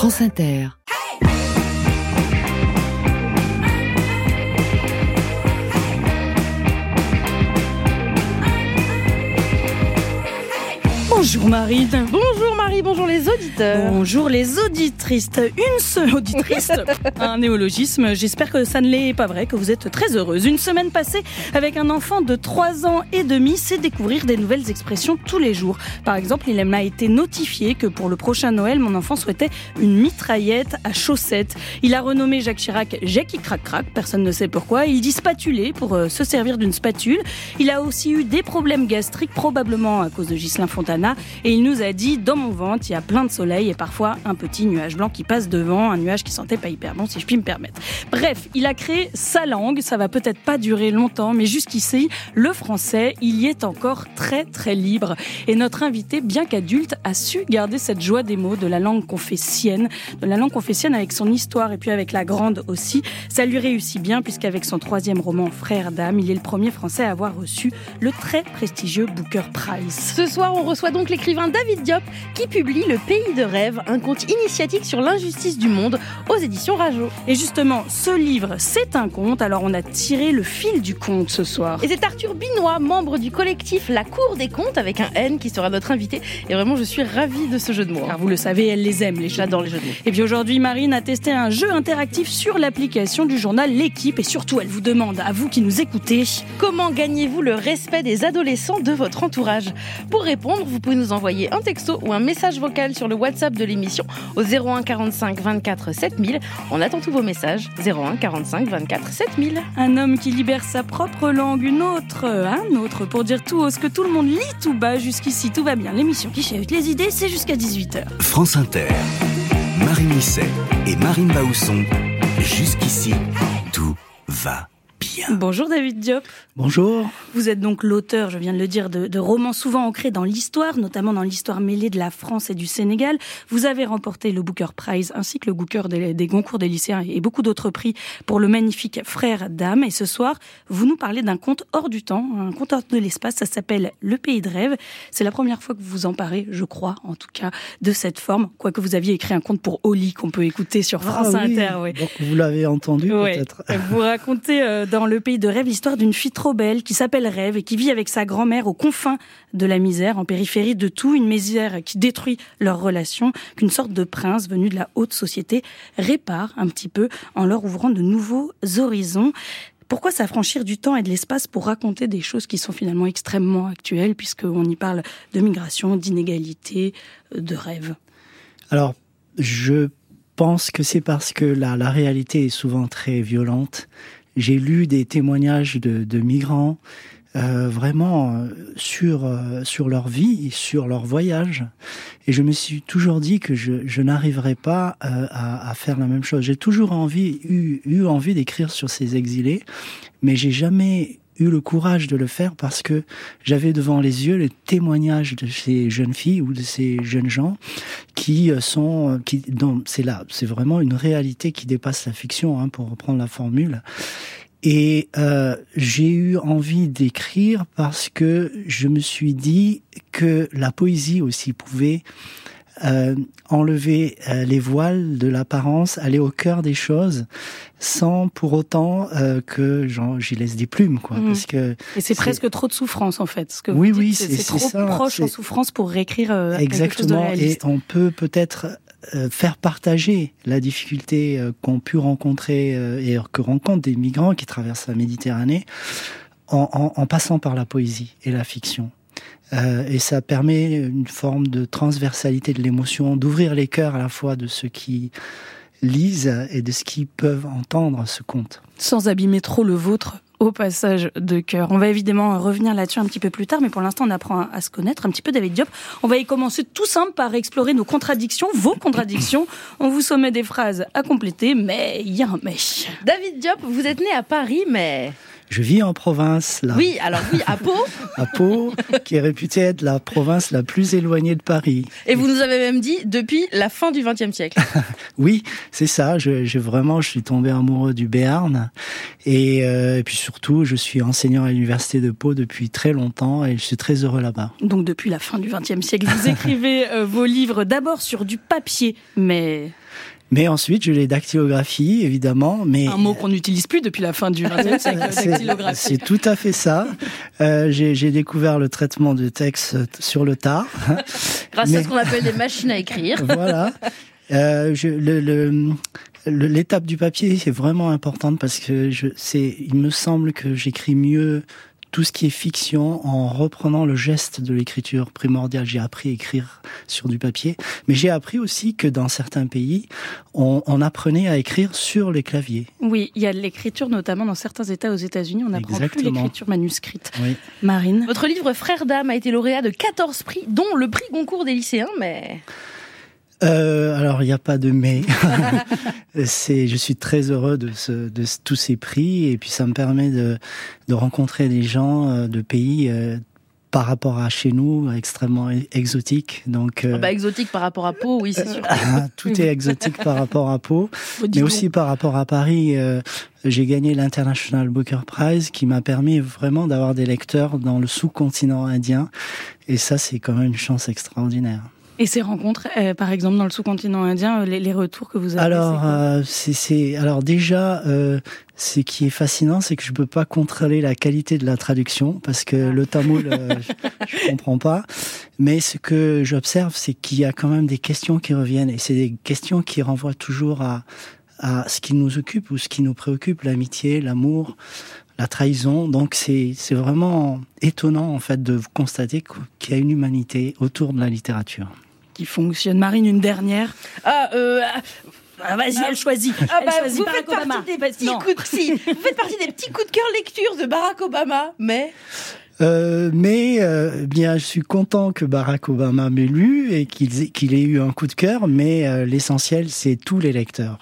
France Inter. Bonjour Marine. Bonjour Marie, bonjour les auditeurs. Bonjour les auditrices. Une seule auditrice, un néologisme. J'espère que ça ne l'est pas vrai, que vous êtes très heureuse. Une semaine passée avec un enfant de 3 ans et demi, c'est découvrir des nouvelles expressions tous les jours. Par exemple, il m'a été notifié que pour le prochain Noël, mon enfant souhaitait une mitraillette à chaussettes. Il a renommé Jacques Chirac Jackie Crac Crac, personne ne sait pourquoi. Il dit spatulé pour euh, se servir d'une spatule. Il a aussi eu des problèmes gastriques, probablement à cause de Ghislain Fontana et il nous a dit dans mon ventre il y a plein de soleil et parfois un petit nuage blanc qui passe devant, un nuage qui sentait pas hyper bon si je puis me permettre. Bref, il a créé sa langue, ça va peut-être pas durer longtemps mais jusqu'ici le français, il y est encore très très libre et notre invité bien qu'adulte a su garder cette joie des mots de la langue qu'on fait sienne, de la langue qu'on fait sienne avec son histoire et puis avec la grande aussi. Ça lui réussit bien puisqu'avec son troisième roman Frère d'âme, il est le premier français à avoir reçu le très prestigieux Booker Prize. Ce soir, on reçoit donc donc l'écrivain David Diop qui publie Le Pays de rêve, un conte initiatique sur l'injustice du monde aux éditions Rajo. Et justement, ce livre, c'est un conte, alors on a tiré le fil du conte ce soir. Et c'est Arthur Binois, membre du collectif La Cour des Contes avec un N qui sera notre invité. Et vraiment, je suis ravie de ce jeu de mots. Car vous le savez, elle les aime, les J'adore les jeux de mots. Et puis aujourd'hui, Marine a testé un jeu interactif sur l'application du journal L'équipe et surtout, elle vous demande, à vous qui nous écoutez, comment gagnez-vous le respect des adolescents de votre entourage? Pour répondre, vous pouvez nous envoyer un texto ou un message vocal sur le WhatsApp de l'émission au 01 45 24 7000. On attend tous vos messages 01 45 24 7000. Un homme qui libère sa propre langue, une autre, un autre pour dire tout haut ce que tout le monde lit tout bas. Jusqu'ici, tout va bien. L'émission qui chahute les idées, c'est jusqu'à 18h. France Inter, Marine Misset et Marine Bausson. Jusqu'ici, tout va Bonjour David Diop. Bonjour. Vous êtes donc l'auteur, je viens de le dire, de, romans souvent ancrés dans l'histoire, notamment dans l'histoire mêlée de la France et du Sénégal. Vous avez remporté le Booker Prize ainsi que le Booker des, des concours des lycéens et beaucoup d'autres prix pour le magnifique Frère d'âme. Et ce soir, vous nous parlez d'un conte hors du temps, un conte hors de l'espace. Ça s'appelle Le Pays de rêve. C'est la première fois que vous vous emparez, je crois, en tout cas, de cette forme. Quoique vous aviez écrit un conte pour Oli qu'on peut écouter sur ah France Inter. Oui. Donc vous l'avez entendu peut-être. Vous racontez euh, dans Le Pays de rêve l'histoire d'une fille trop belle qui s'appelle Rêve et qui vit avec sa grand-mère aux confins de la misère, en périphérie de tout, une misère qui détruit leur relation, qu'une sorte de prince venu de la haute société répare un petit peu en leur ouvrant de nouveaux horizons. Pourquoi s'affranchir du temps et de l'espace pour raconter des choses qui sont finalement extrêmement actuelles, puisqu'on y parle de migration, d'inégalité, de rêve? Alors, je pense que c'est parce que la réalité est souvent très violente j'ai lu des témoignages de, migrants euh, vraiment euh, sur euh, sur leur vie, sur leur voyage, et je me suis toujours dit que je, je n'arriverais pas à, faire la même chose. J'ai toujours envie eu, eu envie d'écrire sur ces exilés, mais j'ai jamais eu le courage de le faire parce que j'avais devant les yeux les témoignages de ces jeunes filles ou de ces jeunes gens qui sont qui c'est là c'est vraiment une réalité qui dépasse la fiction hein, pour reprendre la formule. Et euh, j'ai eu envie d'écrire parce que je me suis dit que la poésie aussi pouvait euh, enlever euh, les voiles de l'apparence, aller au cœur des choses, sans pour autant euh, que j'y laisse des plumes, quoi. Mmh. Parce que et c'est presque trop de souffrance en fait. Ce que oui, oui, c'est trop ça, proche en souffrance pour réécrire exactement. Quelque chose de et on peut peut-être faire partager la difficulté qu'ont pu rencontrer et que rencontrent des migrants qui traversent la Méditerranée en, en, en passant par la poésie et la fiction. Euh, et ça permet une forme de transversalité de l'émotion, d'ouvrir les cœurs à la fois de ceux qui lisent et de ceux qui peuvent entendre ce conte. Sans abîmer trop le vôtre au passage de cœur. On va évidemment revenir là-dessus un petit peu plus tard, mais pour l'instant, on apprend à se connaître un petit peu, David Diop. On va y commencer tout simple par explorer nos contradictions, vos contradictions. On vous sommet des phrases à compléter, mais il y a un mais. David Diop, vous êtes né à Paris, mais... Je vis en province, là. Oui, alors oui, à Pau. à Pau, qui est réputée être la province la plus éloignée de Paris. Et vous nous avez même dit depuis la fin du XXe siècle. oui, c'est ça. Je, je, vraiment, je suis tombé amoureux du Béarn. Et, euh, et puis surtout, je suis enseignant à l'université de Pau depuis très longtemps et je suis très heureux là-bas. Donc depuis la fin du XXe siècle, vous écrivez euh, vos livres d'abord sur du papier, mais mais ensuite, je les dactylographie, évidemment. Mais un mot qu'on n'utilise plus depuis la fin du XXe siècle. dactylographie. C'est tout à fait ça. Euh, J'ai découvert le traitement de texte sur le tard. Grâce mais... à ce qu'on appelle des machines à écrire. voilà. Euh, je, le, le l'étape du papier c'est vraiment importante parce que je, c'est, il me semble que j'écris mieux tout ce qui est fiction en reprenant le geste de l'écriture primordiale. J'ai appris à écrire sur du papier, mais j'ai appris aussi que dans certains pays, on, on, apprenait à écrire sur les claviers. Oui, il y a de l'écriture, notamment dans certains États aux États-Unis, on n'apprend plus l'écriture manuscrite. Oui. Marine Votre livre Frères d'âme a été lauréat de 14 prix, dont le prix Goncourt des lycéens, mais... Euh, alors il n'y a pas de mais. c'est, je suis très heureux de, ce, de tous ces prix et puis ça me permet de, de rencontrer des gens euh, de pays euh, par rapport à chez nous extrêmement exotiques. Donc euh, ah bah, exotique par rapport à Pau, oui c'est sûr. tout est exotique par rapport à Pau, mais aussi par rapport à Paris. j'ai gagné l'International Booker Prize qui m'a permis vraiment d'avoir des lecteurs dans le sous-continent indien et ça c'est quand même une chance extraordinaire. Et ces rencontres, euh, par exemple dans le sous-continent indien, euh, les, les, retours que vous avez Alors, euh, c'est alors déjà, euh, ce qui est fascinant, c'est que je peux pas contrôler la qualité de la traduction parce que le tamoul, euh, je, je comprends pas. Mais ce que j'observe, c'est qu'il y a quand même des questions qui reviennent et c'est des questions qui renvoient toujours à à ce qui nous occupe ou ce qui nous préoccupe, l'amitié, l'amour, la trahison. Donc c'est c'est vraiment étonnant en fait de constater qu'il y a une humanité autour de la littérature qui fonctionne. Marine, une dernière. Ah, euh, ah, vas-y, elle choisit. Ah elle bah, choisit vous, Barack faites Obama. partie des petits coups de, si, vous faites partie des petits coups de cœur lecture de Barack Obama, mais... Euh, mais euh, bien, je suis content que Barack Obama m'ait lu et qu'il ait eu un coup de cœur, mais euh, l'essentiel, c'est tous les lecteurs.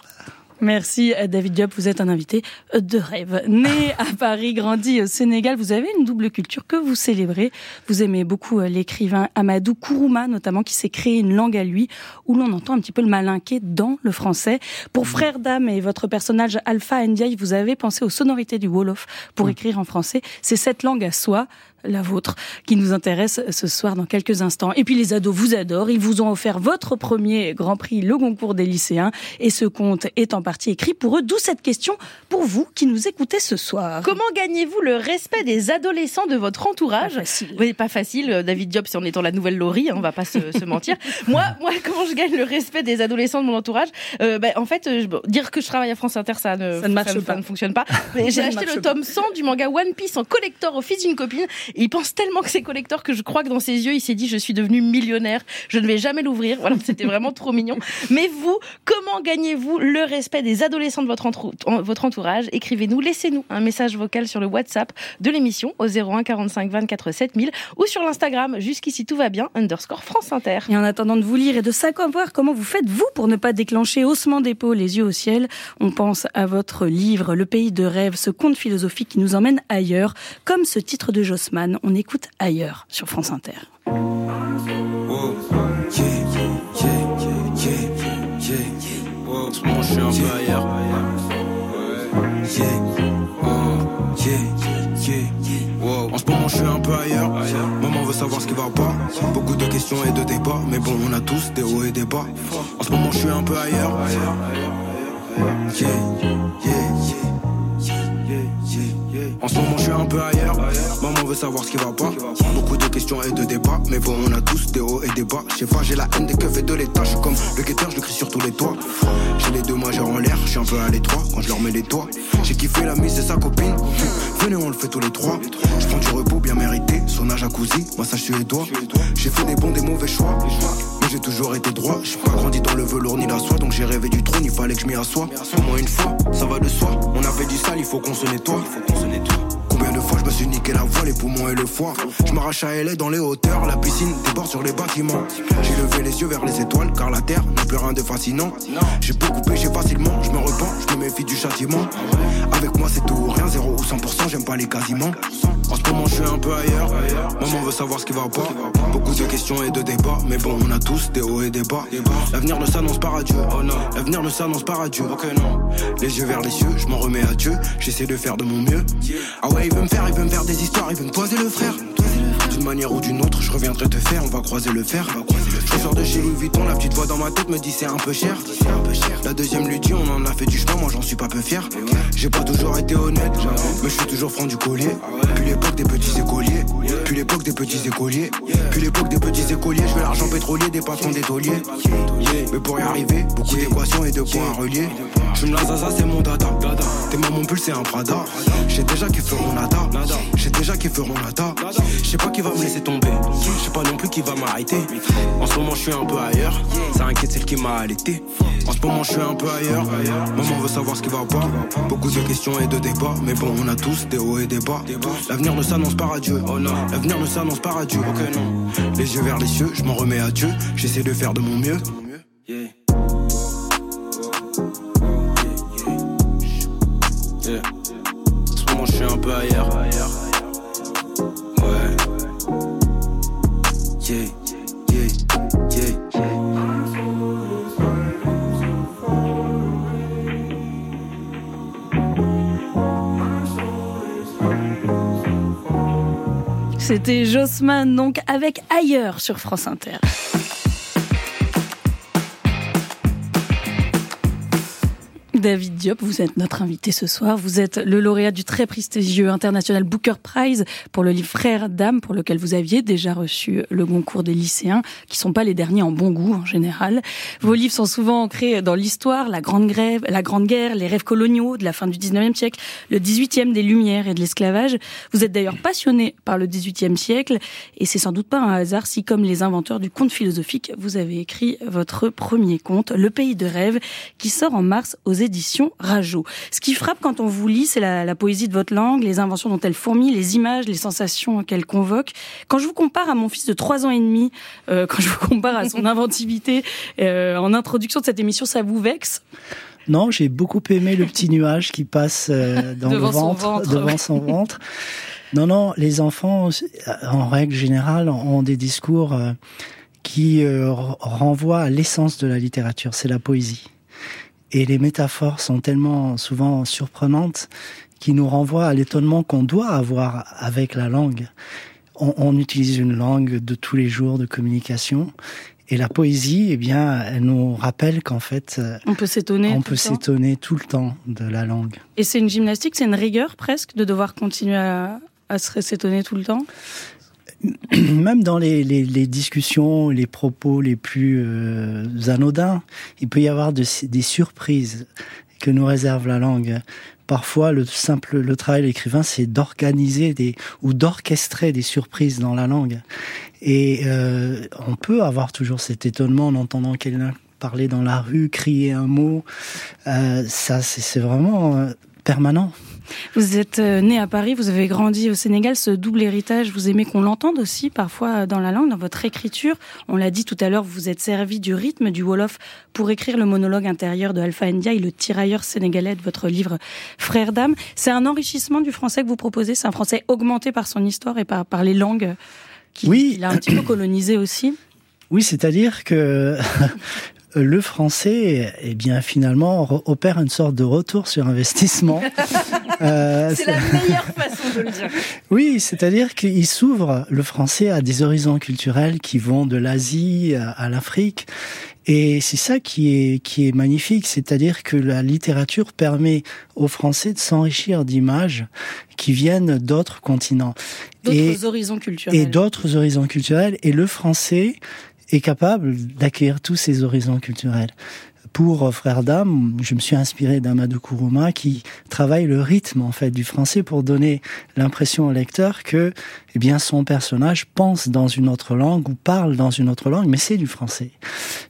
Merci David Diop, vous êtes un invité de rêve. Né à Paris, grandi au Sénégal, vous avez une double culture que vous célébrez. Vous aimez beaucoup l'écrivain Amadou Kourouma, notamment, qui s'est créé une langue à lui, où l'on entend un petit peu le malinqué dans le français. Pour Frère d'âme et votre personnage Alpha Ndiaye, vous avez pensé aux sonorités du Wolof pour écrire en français. C'est cette langue à soi la vôtre, qui nous intéresse ce soir dans quelques instants. Et puis les ados vous adorent, ils vous ont offert votre premier Grand Prix, le concours des lycéens, et ce conte est en partie écrit pour eux, d'où cette question pour vous qui nous écoutez ce soir. Comment gagnez-vous le respect des adolescents de votre entourage Pas facile. Oui, pas facile. David Diop, c'est en étant la nouvelle Laurie, hein, on va pas se, se mentir. Moi, moi, comment je gagne le respect des adolescents de mon entourage? Euh, bah, En fait, je, bon, dire que je travaille à France Inter, ça ne, Ça ne marche ça, pas. ne fonctionne pas. J'ai acheté le pas. tome 100 du manga One Piece en collector au fils d'une copine. Il pense tellement que c'est collector que je crois que dans ses yeux, il s'est dit je suis devenu millionnaire, je ne vais jamais l'ouvrir. Voilà, c'était vraiment trop mignon. Mais vous, comment gagnez-vous le respect des adolescents de votre, votre entourage? Écrivez-nous, laissez-nous un message vocal sur le WhatsApp de l'émission au 01 45 24 7000 ou sur l'Instagram jusqu'ici tout va bien underscore France Inter. Et en attendant de vous lire et de savoir comment vous faites vous pour ne pas déclencher haussement d'épaule, les yeux au ciel, on pense à votre livre Le pays de rêve, ce conte philosophique qui nous emmène ailleurs, comme ce titre de Jossman. On écoute ailleurs sur France Inter. En ce moment, je suis un peu ailleurs. Maman veut savoir ce qui va pas. Beaucoup de questions et de débats. Mais bon, on a tous des hauts et des bas. En ce moment, je suis un peu ailleurs. En ce moment, je suis un peu ailleurs. Veut savoir ce qui va pas. Beaucoup de questions et de débats. Mais bon, on a tous des hauts et des bas. Je sais j'ai la haine des keufs et de l'état. Je suis comme le guetteur, je le crie sur tous les toits. J'ai les deux majeurs en l'air, je suis un peu à l'étroit quand je leur mets les toits. J'ai kiffé la mise et sa copine. Venez, on le fait tous les trois. Je prends du repos bien mérité. Son âge jacuzzi, massage suédois. J'ai fait des bons, des mauvais choix. Mais j'ai toujours été droit. J'ai pas grandi dans le velours ni la soie. Donc j'ai rêvé du trône, il fallait que je m'y assoie. Au moins une fois, ça va de soi. On a fait du sale, il faut qu'on se nettoie. Qu'on Combien de fois je me suis niqué la voix, les poumons et le foie. Je m'arrache à dans les hauteurs, la piscine déborde sur les bâtiments. J'ai levé les yeux vers les étoiles, car la terre n'a plus rien de fascinant. J'ai beaucoup péché facilement, je me repens, je me méfie du châtiment. Avec moi c'est tout ou rien, 0 ou 100%, j'aime pas les quasiment. En ce moment je suis un peu ailleurs, maman veut savoir ce qui va pas. Beaucoup de questions et de débats, mais bon on a tous des hauts et des bas. L'avenir ne s'annonce pas radieux, oh l'avenir ne s'annonce pas radieux. Les yeux vers les cieux, je m'en remets à Dieu, j'essaie de faire de mon mieux. Ah ouais il veut me faire, il veut me faire des histoires, il veut me poser le frère. D'une manière ou d'une autre, je reviendrai te faire, on va croiser le fer. Je sors de chez Louis Vuitton, la petite voix dans ma tête me dit c'est un peu cher. La deuxième lui dit on en a fait du chemin, moi j'en suis pas peu fier. J'ai pas toujours été honnête, mais je suis toujours franc du collier. Puis l'époque des petits écoliers, puis l'époque des petits écoliers, puis l'époque des petits écoliers. Je veux l'argent pétrolier des patrons des tauliers. Mais pour y arriver, beaucoup d'équations et de points à relier. Je me la zaza, c'est mon dada. T'es mon pull, c'est un Prada. J'ai déjà qui feront nada. J'ai déjà qui feront nada. Je pas qui va me laisser tomber. Je sais pas non plus qui va m'arrêter. En ce moment, je suis un peu ailleurs. Ça inquiète celle qui m'a allaité. En ce moment, je suis un peu ailleurs. Maman veut savoir ce qui va pas. Beaucoup de questions et de débats. Mais bon, on a tous des hauts et des bas. L'avenir ne s'annonce pas radieux. Oh non, l'avenir ne s'annonce pas radieux. Ok, non. Les yeux vers les cieux, je m'en remets à Dieu. J'essaie de faire de mon mieux. Yeah. En ce moment, je suis un peu ailleurs. C'était Jossman, donc avec Ailleurs sur France Inter. David Diop, vous êtes notre invité ce soir. Vous êtes le lauréat du très prestigieux International Booker Prize pour le livre Frères d'âme, pour lequel vous aviez déjà reçu le concours des lycéens, qui sont pas les derniers en bon goût en général. Vos livres sont souvent ancrés dans l'histoire, la grande grève, la grande guerre, les rêves coloniaux de la fin du 19e siècle, le 18e des Lumières et de l'esclavage. Vous êtes d'ailleurs passionné par le 18e siècle, et c'est sans doute pas un hasard si, comme les inventeurs du conte philosophique, vous avez écrit votre premier conte, Le Pays de rêve, qui sort en mars aux édition Rajo. Ce qui frappe quand on vous lit, c'est la, la, poésie de votre langue, les inventions dont elle fourmille, les images, les sensations qu'elle convoque. Quand je vous compare à mon fils de trois ans et demi, euh, quand je vous compare à son inventivité euh, en introduction de cette émission, ça vous vexe? Non, j'ai beaucoup aimé le petit nuage qui passe euh, dans devant le ventre, son ventre, devant ouais. son ventre. Non, non, les enfants, en règle générale, ont des discours qui renvoient à l'essence de la littérature, c'est la poésie. Et les métaphores sont tellement souvent surprenantes qui nous renvoient à l'étonnement qu'on doit avoir avec la langue. On, on, utilise une langue de tous les jours de communication. Et la poésie, eh bien, elle nous rappelle qu'en fait, on peut s'étonner. On peut s'étonner tout le temps de la langue. Et c'est une gymnastique, c'est une rigueur presque de devoir continuer à, à se s'étonner tout le temps? même dans les, les, les, discussions, les propos les plus euh, anodins, il peut y avoir de, des surprises que nous réserve la langue. Parfois, le simple le travail de l'écrivain, c'est d'organiser des ou d'orchestrer des surprises dans la langue. Et euh, on peut avoir toujours cet étonnement en entendant quelqu'un parler dans la rue, crier un mot. Euh, ça, c'est vraiment euh, permanent. Vous êtes né à Paris, vous avez grandi au Sénégal, ce double héritage, vous aimez qu'on l'entende aussi parfois dans la langue, dans votre écriture. On l'a dit tout à l'heure, vous êtes servi du rythme du Wolof pour écrire le monologue intérieur de Alpha Ndiaye, le tirailleur sénégalais de votre livre Frères d'âme. C'est un enrichissement du français que vous proposez, c'est un français augmenté par son histoire et par, par les langues qu'il oui. a un petit peu colonisé aussi. Oui, c'est-à-dire que le français, eh bien, finalement, opère une sorte de retour sur investissement. euh, c'est la meilleure façon de le dire. Oui, c'est-à-dire qu'il s'ouvre, le français, à des horizons culturels qui vont de l'Asie à l'Afrique. Et c'est ça qui est, qui est magnifique, c'est-à-dire que la littérature permet aux Français de s'enrichir d'images qui viennent d'autres continents. D'autres horizons culturels. Et d'autres horizons culturels. Et le français est capable d'accueillir tous ces horizons culturels. Pour Frères d'âme, je me suis inspiré d'Amadou Kourouma qui travaille le rythme en fait du français pour donner l'impression au lecteur que eh bien son personnage pense dans une autre langue ou parle dans une autre langue, mais c'est du français.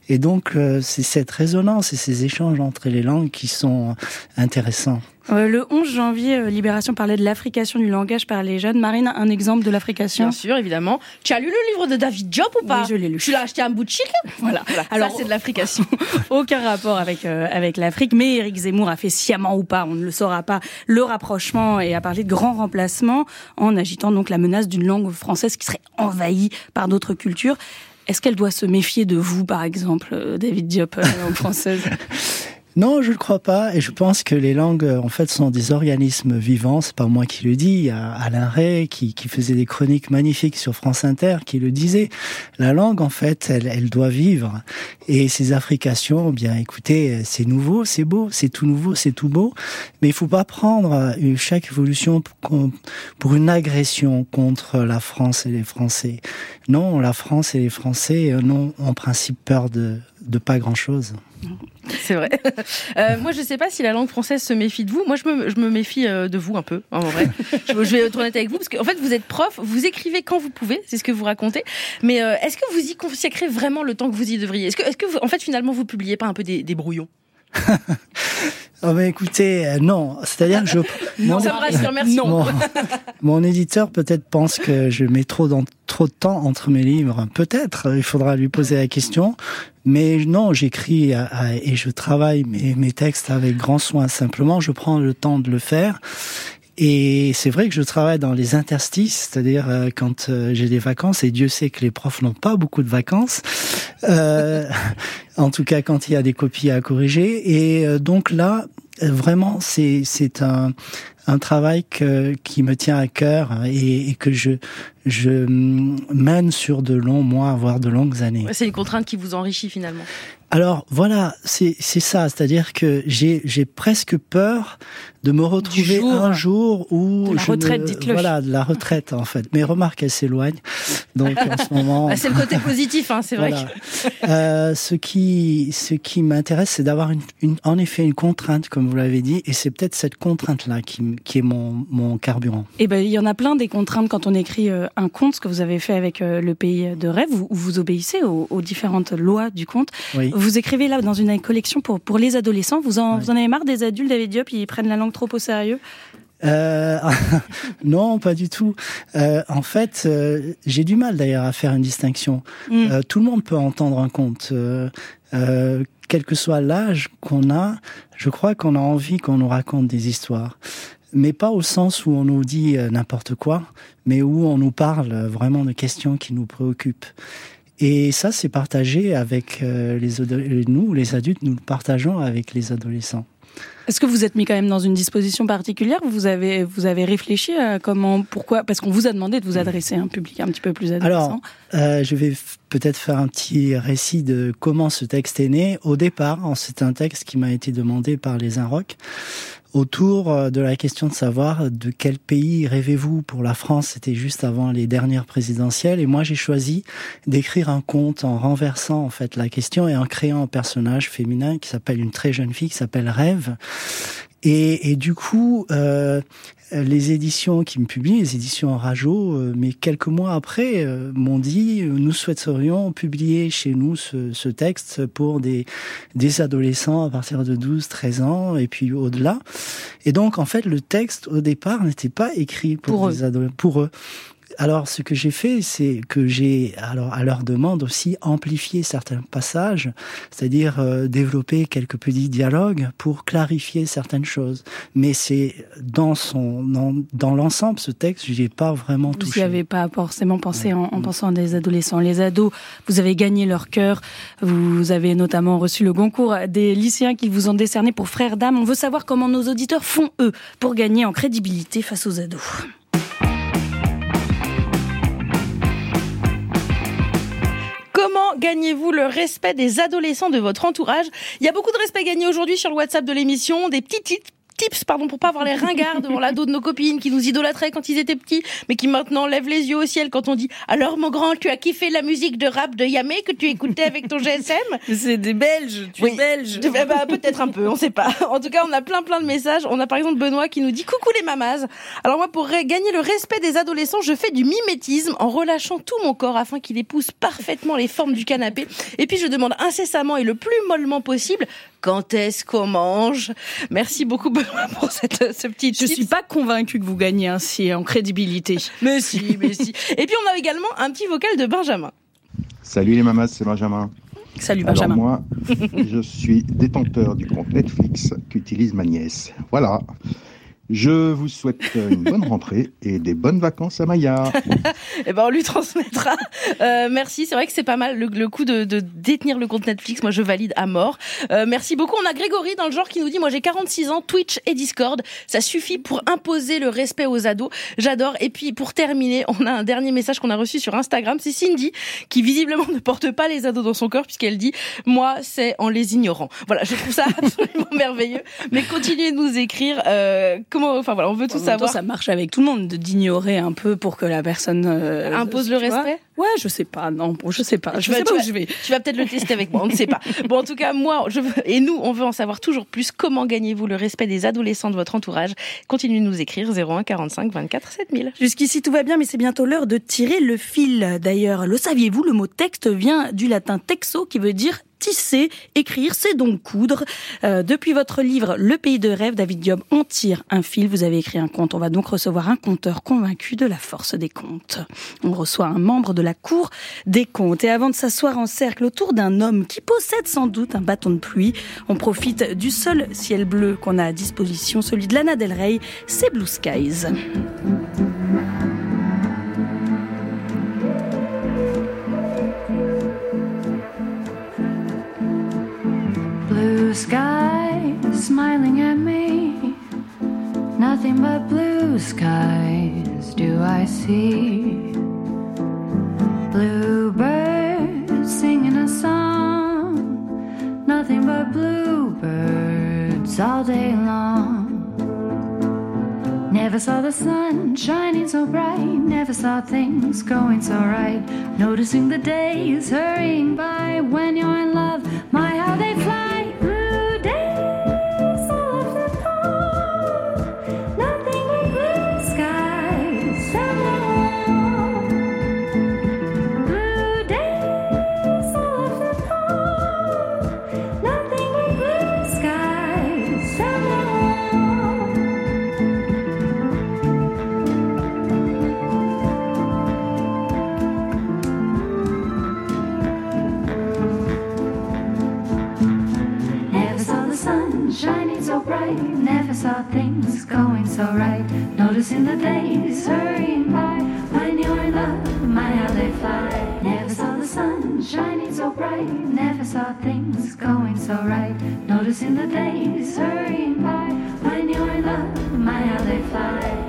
Et donc euh, c'est cette résonance et ces échanges entre les langues qui sont intéressants. Euh, le 11 janvier, euh, Libération parlait de l'africation du langage par les jeunes. Marine, un exemple de l'africation Bien sûr, évidemment. Tu as lu le livre de David Job ou pas Oui, je l'ai lu. Tu l'as acheté à un bout de chic Voilà. Alors, c'est de l'africation. Aucun rapport avec euh, avec l'Afrique, mais Éric Zemmour a fait sciemment ou pas, on ne le saura pas, le rapprochement et a parlé de grand remplacement en agitant donc la menace d'une langue française qui serait envahie par d'autres cultures. Est-ce qu'elle doit se méfier de vous, par exemple, euh, David Diop, euh, langue française? Non, je ne crois pas. Et je pense que les langues, euh, en fait, sont des organismes vivants. C'est pas moi qui le dis. Il y a Alain Ray qui, qui faisait des chroniques magnifiques sur France Inter qui le disait. La langue, en fait, elle, elle doit vivre. Et ces affrications, bien, écoutez, c'est nouveau, c'est beau, c'est tout nouveau, c'est tout beau. Mais il faut pas prendre euh, chaque évolution pour, une agression contre la France et les Français. Non, la France et les Français euh, n'ont en principe peur de, de pas grand-chose. C'est vrai. Euh, moi, je sais pas si la langue française se méfie de vous. Moi, je me, je me méfie euh, de vous un peu, en vrai. je, je vais être honnête avec vous, parce qu'en fait, vous êtes prof, vous écrivez quand vous pouvez, c'est ce que vous racontez. Mais euh, est-ce que vous y consacrez vraiment le temps que vous y devriez? Est-ce que, que vous, en fait, finalement, vous publiez pas un peu des, des brouillons? Oh écoutez, euh, non. C'est-à-dire que je. Non, ça me rassure, merci. Mon, mon éditeur peut-être pense que je mets trop, dans, trop de temps entre mes livres. Peut-être, il faudra lui poser la question. Mais non, j'écris et je travaille mes, textes avec grand soin. Simplement, je prends le temps de le faire. Et c'est vrai que je travaille dans les interstices, c'est-à-dire euh, quand euh, j'ai des vacances, et Dieu sait que les profs n'ont pas beaucoup de vacances, euh, en tout cas quand il y a des copies à corriger. Et euh, donc là, vraiment, c'est un un travail qui me tient à cœur et, que je je mm, mène sur de longs mois, voire de longues années. C'est une contrainte qui vous enrichit finalement. Alors voilà, c'est c'est ça, c'est-à-dire que j'ai j'ai presque peur de me retrouver jour un jour où de la je retraite, dites-le. voilà de la retraite en fait. Mais remarque, elle s'éloigne, donc en ce moment. Ah, c'est le côté positif, hein, c'est vrai. Voilà. Euh, ce qui, ce qui m'intéresse, c'est d'avoir une, une, en effet une contrainte, comme vous l'avez dit, et c'est peut-être cette contrainte-là qui, m- qui est mon, mon carburant. Eh ben, il y en a plein des contraintes quand on écrit euh, un conte, ce que vous avez fait avec euh, le pays de rêve, où où vous obéissez aux, aux différentes lois du conte. Oui. Vous écrivez là dans une collection pour, pour les adolescents. Vous en, Ouais. vous en avez marre des adultes, David Diop, ils prennent la langue trop au sérieux? Euh, non, pas du tout. Euh, en fait, euh, j'ai du mal d'ailleurs à faire une distinction. Mm. Euh, tout le monde peut entendre un conte. Euh, quel que soit l'âge qu'on a, je crois qu'on a envie qu'on nous raconte des histoires. Mais pas au sens où on nous dit n'importe quoi, mais où on nous parle vraiment de questions qui nous préoccupent. Et ça, c'est partagé avec euh, les ado- nous, les adultes, nous le partageons avec les adolescents. Est-ce que vous êtes mis quand même dans une disposition particulière? Vous avez, vous avez réfléchi à comment, pourquoi? Parce qu'on vous a demandé de vous adresser à un public un petit peu plus adolescent. Alors, euh, je vais peut-être faire un petit récit de comment ce texte est né. Au départ, hein, c'est un texte qui m'a été demandé par les Inrocks autour euh, de la question de savoir de quel pays rêvez-vous pour la France. C'était juste avant les dernières présidentielles et moi j'ai choisi d'écrire un conte en renversant en fait la question et en créant un personnage féminin qui s'appelle une très jeune fille qui s'appelle Rêve. Et, et du coup, euh, les éditions qui me publient, les éditions Rajo, euh, mais quelques mois après, euh, m'ont dit euh, nous souhaiterions publier chez nous ce, ce texte pour des, des adolescents à partir de 12, 13 ans et puis au-delà. Et donc, en fait, le texte au départ n'était pas écrit pour, Pour des adolescents, pour eux. Alors, ce que j'ai fait, c'est que j'ai, alors à leur demande aussi, amplifié certains passages, c'est-à-dire euh, développer quelques petits dialogues pour clarifier certaines choses. Mais c'est dans son, dans, dans l'ensemble, ce texte, j'y ai pas vraiment Vous n'y touché. avez pas forcément pensé en, en pensant à des adolescents. Les ados, vous avez gagné leur cœur. Vous avez notamment reçu le concours des lycéens qui vous ont décerné pour Frères d'âme. On veut savoir comment nos auditeurs font, eux, pour gagner en crédibilité face aux ados. Comment gagnez-vous le respect des adolescents de votre entourage? Il y a beaucoup de respect gagné aujourd'hui sur le WhatsApp de l'émission, des petits tips tips pardon pour pas avoir les ringards devant l'ado de nos copines qui nous idolâtraient quand ils étaient petits mais qui maintenant lèvent les yeux au ciel quand on dit alors mon grand tu as kiffé la musique de rap de Yamé que tu écoutais avec ton GSM C'est des Belges, tu Oui. Eh ben, bah, peut-être un peu, on sait pas. En tout cas, on a plein plein de messages. On a par exemple Benoît qui nous dit coucou les mamazes. Alors moi, pour gagner le respect des adolescents, je fais du mimétisme en relâchant tout mon corps afin qu'il épouse parfaitement les formes du canapé. Et puis je demande incessamment et le plus mollement possible Quand est-ce qu'on mange Merci beaucoup Benoît pour cette, ce petit Je suis pas convaincue que vous gagnez ainsi en crédibilité. Mais si, mais si. Et puis on a également un petit vocal de Benjamin. Salut les mamas, c'est Benjamin. Salut Benjamin. Alors moi, je suis détenteur du compte Netflix qu'utilise ma nièce. Voilà. Je vous souhaite une bonne rentrée et des bonnes vacances à Maya. eh ben, on lui transmettra. Euh, merci. C'est vrai que c'est pas mal le, coup de, de, détenir le compte Netflix. Moi, je valide à mort. Euh, merci beaucoup. On a Grégory dans le genre qui nous dit, moi, j'ai 46 ans, Twitch et Discord. Ça suffit pour imposer le respect aux ados. J'adore. Et puis, pour terminer, on a un dernier message qu'on a reçu sur Instagram. C'est Cindy qui visiblement ne porte pas les ados dans son corps puisqu'elle dit, moi, c'est en les ignorant. Voilà. Je trouve ça absolument merveilleux. Mais continuez de nous écrire. Euh, enfin voilà, on veut tout savoir. ça marche avec tout le monde d'ignorer un peu pour que la personne euh, impose le respect. Ouais, je sais pas. Non, bon, je sais pas. Je sais pas où je vais. Tu vas peut-être le tester avec moi. On ne sait pas. Bon, en tout cas, moi, je veux, et nous, on veut en savoir toujours plus. Comment gagnez-vous le respect des adolescents de votre entourage? Continuez de nous écrire 01 45 24 7000. Jusqu'ici tout va bien, mais c'est bientôt l'heure de tirer le fil. D'ailleurs, le saviez-vous Le mot texte vient du latin texo, qui veut dire tisser, écrire, c'est donc coudre. Euh, depuis votre livre Le pays de rêve, David Diop en tire un fil. Vous avez écrit un conte. On va donc recevoir un conteur convaincu de la force des contes. On reçoit un membre de la cour des contes. Et avant de s'asseoir en cercle autour d'un homme qui possède sans doute un bâton de pluie, on profite du seul ciel bleu qu'on a à disposition, celui de Lana Del Rey, c'est Blue Skies. Sky smiling at me. Nothing but blue skies do I see. Blue birds singing a song. Nothing but blue birds all day long. Never saw the sun shining so bright, never saw things going so right. Noticing the days hurrying by when you're in love, my how they fly. Saw things going so right. Noticing the days hurrying by. When you're in love, my how they fly. Never saw the sun shining so bright. Never saw things going so right. Noticing the days hurrying by. When you're in love, my how they fly.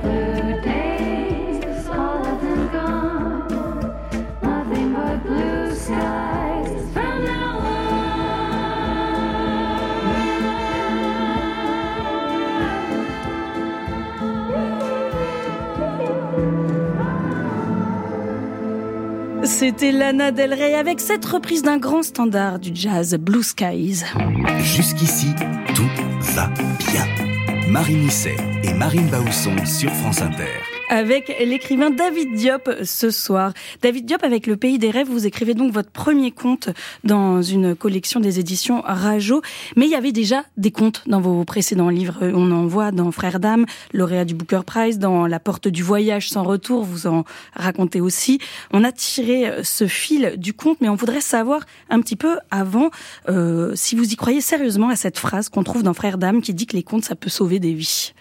C'était Lana Del Rey avec cette reprise d'un grand standard du jazz Blue Skies. Jusqu'ici, tout va bien. Marie Misset et Marine Bausson sur France Inter avec l'écrivain David Diop ce soir. David Diop, avec Le Pays des Rêves, vous écrivez donc votre premier conte dans une collection des éditions Rajo. Mais il y avait déjà des contes dans vos précédents livres. On en voit dans Frères d'âme, lauréat du Booker Prize, dans La Porte du Voyage sans retour, vous en racontez aussi. On a tiré ce fil du conte, mais on voudrait savoir un petit peu avant euh, si vous y croyez sérieusement à cette phrase qu'on trouve dans Frères d'âme qui dit que les contes, ça peut sauver des vies.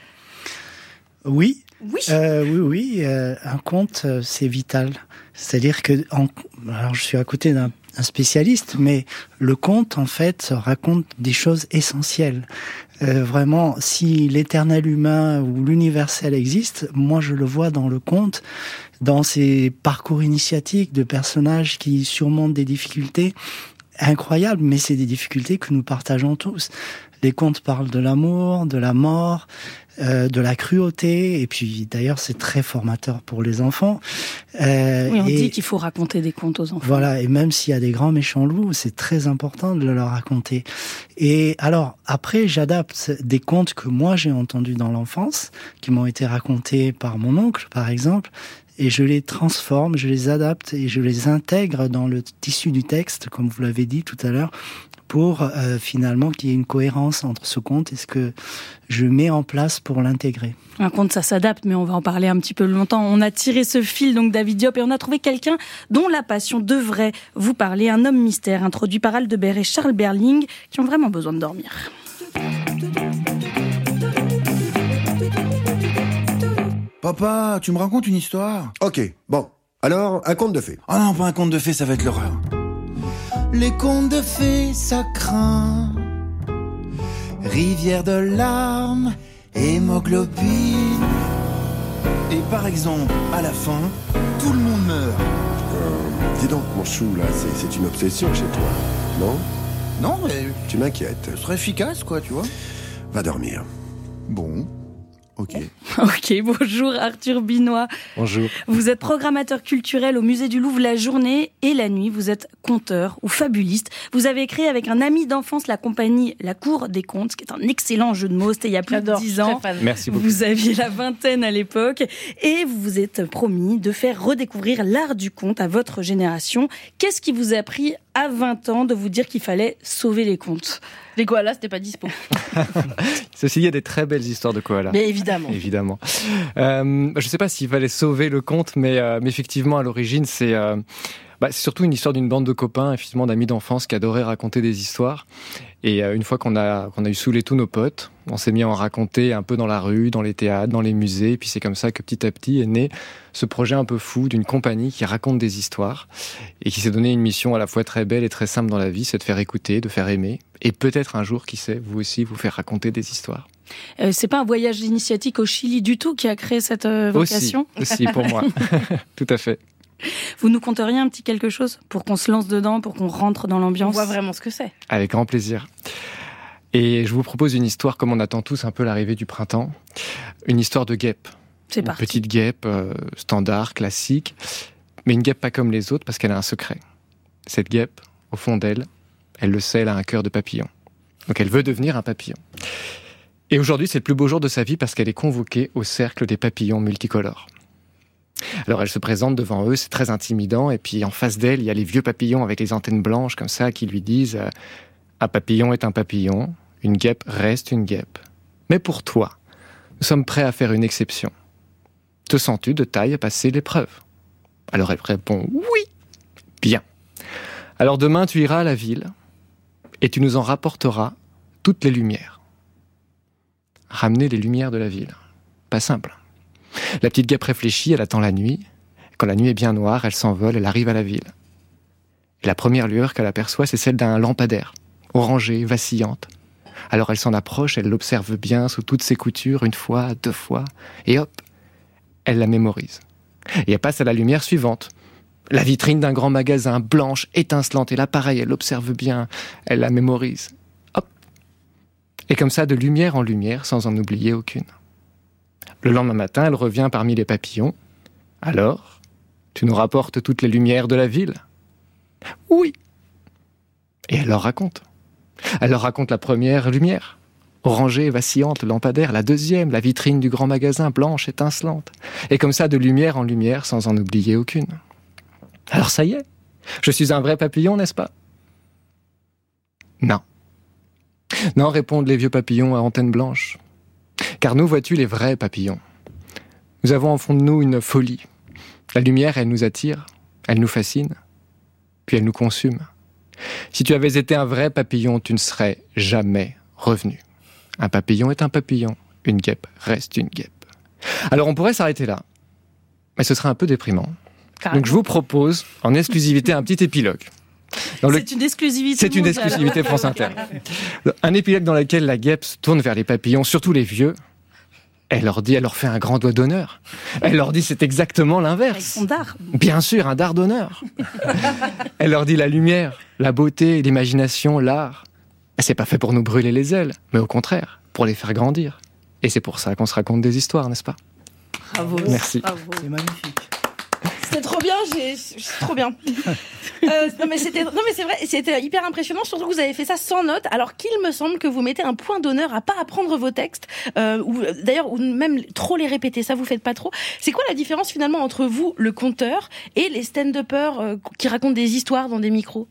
Oui, oui. Euh, oui, oui. Euh, un conte, euh, c'est vital. C'est-à-dire que, en, alors je suis à côté d'un spécialiste, mais le conte, en fait, raconte des choses essentielles. Euh, vraiment, si l'éternel humain ou l'universel existe, moi je le vois dans le conte, dans ces parcours initiatiques de personnages qui surmontent des difficultés incroyables, mais c'est des difficultés que nous partageons tous. Les contes parlent de l'amour, de la mort, euh, de la cruauté, et puis d'ailleurs c'est très formateur pour les enfants. Euh, oui, on dit qu'il faut raconter des contes aux enfants. Voilà, et même s'il y a des grands méchants loups, c'est très important de leur raconter. Et alors après, j'adapte des contes que moi j'ai entendus dans l'enfance, qui m'ont été racontés par mon oncle, par exemple, et je les transforme, je les adapte et je les intègre dans le tissu du texte, comme vous l'avez dit tout à l'heure, pour euh, finalement qu'il y ait une cohérence entre ce conte et ce que je mets en place pour l'intégrer. Un conte, ça s'adapte, mais on va en parler un petit peu longtemps. On a tiré ce fil, donc David Diop, et on a trouvé quelqu'un dont la passion devrait vous parler, un homme mystère, introduit par Aldebert et Charles Berling, qui ont vraiment besoin de dormir. Papa, tu me racontes une histoire Ok, bon. Alors, un conte de fées. Oh non, pas un conte de fées, ça va être l'horreur. Les contes de fées, ça craint. Rivière de larmes, hémoglobine. Et par exemple, à la fin, tout le monde meurt. Euh, dis donc, mon chou, là, c'est c'est une obsession chez toi. Non? Non, mais Tu m'inquiètes. ce serait efficace, quoi, tu vois. Va dormir. Bon, ok. Ok, bonjour Arthur Binois. Bonjour. Vous êtes programmateur culturel au musée du Louvre la journée et la nuit. Vous êtes conteur ou fabuliste. Vous avez créé avec un ami d'enfance la compagnie La Cour des Contes, qui est un excellent jeu de mots. C'était il y a plus de dix très ans. fan. Merci beaucoup. Vous aviez la vingtaine à l'époque et vous vous êtes promis de faire redécouvrir l'art du conte à votre génération. Qu'est-ce qui vous a pris à 20 ans de vous dire qu'il fallait sauver les contes Les koalas, c'était pas dispo. Ceci, il y a des très belles histoires de koalas. Mais évidemment. Évidemment. Euh, je ne sais pas s'il fallait sauver le conte, mais, euh, mais effectivement, à l'origine, c'est euh, bah, c'est surtout une histoire d'une bande de copains, effectivement, d'amis d'enfance qui adoraient raconter des histoires. Et euh, une fois qu'on a, qu'on a eu saoulé tous nos potes, on s'est mis à en raconter un peu dans la rue, dans les théâtres, dans les musées. Et puis c'est comme ça que petit à petit est né ce projet un peu fou d'une compagnie qui raconte des histoires et qui s'est donné une mission à la fois très belle et très simple dans la vie, c'est de faire écouter, de faire aimer. Et peut-être un jour, qui sait, vous aussi, vous faire raconter des histoires. Euh, C'est pas un voyage initiatique au Chili du tout qui a créé cette euh, vocation? Aussi, aussi pour moi. Tout à fait. Vous nous conteriez un petit quelque chose pour qu'on se lance dedans, pour qu'on rentre dans On l'ambiance voit vraiment ce que c'est. Avec grand plaisir. Et je vous propose une histoire comme on attend tous un peu l'arrivée du printemps. Une histoire de guêpe. C'est Une parti. petite guêpe euh, standard, classique, mais une guêpe pas comme les autres parce qu'elle a un secret. Cette guêpe, au fond d'elle, elle le sait, elle a un cœur de papillon. Donc elle veut devenir un papillon. Et aujourd'hui, c'est le plus beau jour de sa vie parce qu'elle est convoquée au cercle des papillons multicolores. Alors elle se présente devant eux, c'est très intimidant, et puis en face d'elle, il y a les vieux papillons avec les antennes blanches comme ça qui lui disent euh, Un papillon est un papillon, une guêpe reste une guêpe. Mais pour toi, nous sommes prêts à faire une exception. Te sens-tu de taille à passer l'épreuve? Alors elle répond Oui Bien. Alors demain, tu iras à la ville et tu nous en rapporteras toutes les lumières. Ramener les lumières de la ville. Pas simple. La petite guêpe réfléchit, elle attend la nuit. Quand la nuit est bien noire, elle s'envole, elle arrive à la ville. Et la première lueur qu'elle aperçoit, c'est celle d'un lampadaire, orangée, vacillante. Alors elle s'en approche, elle l'observe bien sous toutes ses coutures, une fois, deux fois, et hop, elle la mémorise. Et elle passe à la lumière suivante. La vitrine d'un grand magasin, blanche, étincelante, et là elle l'observe bien, elle la mémorise. Hop. Et comme ça, de lumière en lumière, sans en oublier aucune. Le lendemain matin, elle revient parmi les papillons. Alors, tu nous rapportes toutes les lumières de la ville? Oui. Et elle leur raconte. Elle leur raconte la première lumière, orangée vacillante, lampadaire, la deuxième, la vitrine du grand magasin, blanche, étincelante. Et comme ça, de lumière en lumière, sans en oublier aucune. Alors ça y est, je suis un vrai papillon, n'est-ce pas? Non. Non, répondent les vieux papillons à antenne blanche. Car nous, vois-tu, les vrais papillons? Nous avons en fond de nous une folie. La lumière, elle nous attire, elle nous fascine, puis elle nous consume. Si tu avais été un vrai papillon, tu ne serais jamais revenu. Un papillon est un papillon, une guêpe reste une guêpe. Alors on pourrait s'arrêter là, mais ce serait un peu déprimant. Donc je vous propose en exclusivité un petit épilogue. Le- C'est une exclusivité. C'est une exclusivité France Inter. Un épilogue dans lequel la guêpe se tourne vers les papillons, surtout les vieux. Elle leur dit, elle leur fait un grand doigt d'honneur. Elle leur dit, c'est exactement Avec l'inverse. son dard. Bien sûr, un dard d'honneur. Elle leur dit la lumière, la beauté, l'imagination, l'art. C'est pas fait pour nous brûler les ailes, mais au contraire, pour les faire grandir. Et c'est pour ça qu'on se raconte des histoires, n'est-ce pas? Bravo. Merci. Bravo. C'est magnifique. C'était trop bien, j'ai c'est trop bien. Euh, non mais c'était non mais c'est vrai, c'était hyper impressionnant surtout que vous avez fait ça sans notes alors qu'il me semble que vous mettez un point d'honneur à pas apprendre vos textes euh, ou d'ailleurs ou même trop les répéter, ça vous faites pas trop. C'est quoi la différence finalement entre vous le conteur et les stand-uppers euh, qui racontent des histoires dans des micros?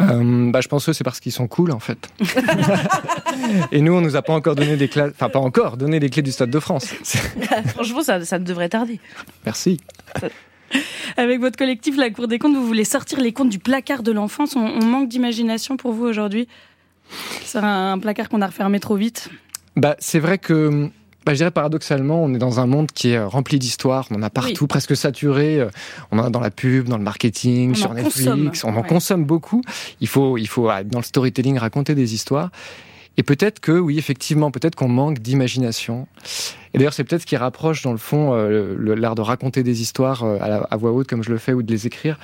Euh, bah, je pense que c'est parce qu'ils sont cool en fait. Et nous, on nous a pas encore donné des clés, enfin pas encore donné des clés du Stade de France. Franchement ça ça devrait tarder. Merci. Avec votre collectif La Cour des comptes, vous voulez sortir les comptes du placard de l'enfance. On, on manque d'imagination pour vous aujourd'hui C'est un placard qu'on a refermé trop vite. Bah, c'est vrai que, bah, je dirais paradoxalement, on est dans un monde qui est euh, rempli d'histoires. On en a partout, Oui. presque saturé. Euh, On en a dans la pub, dans le marketing, On sur Netflix. consomme, On en ouais. consomme beaucoup. Il faut, il faut, dans le storytelling, raconter des histoires. Et peut-être que, oui, effectivement, peut-être qu'on manque d'imagination. Et d'ailleurs, c'est peut-être ce qui rapproche, dans le fond, euh, l'art de raconter des histoires euh, à, la- à voix haute, comme je le fais, ou de les écrire.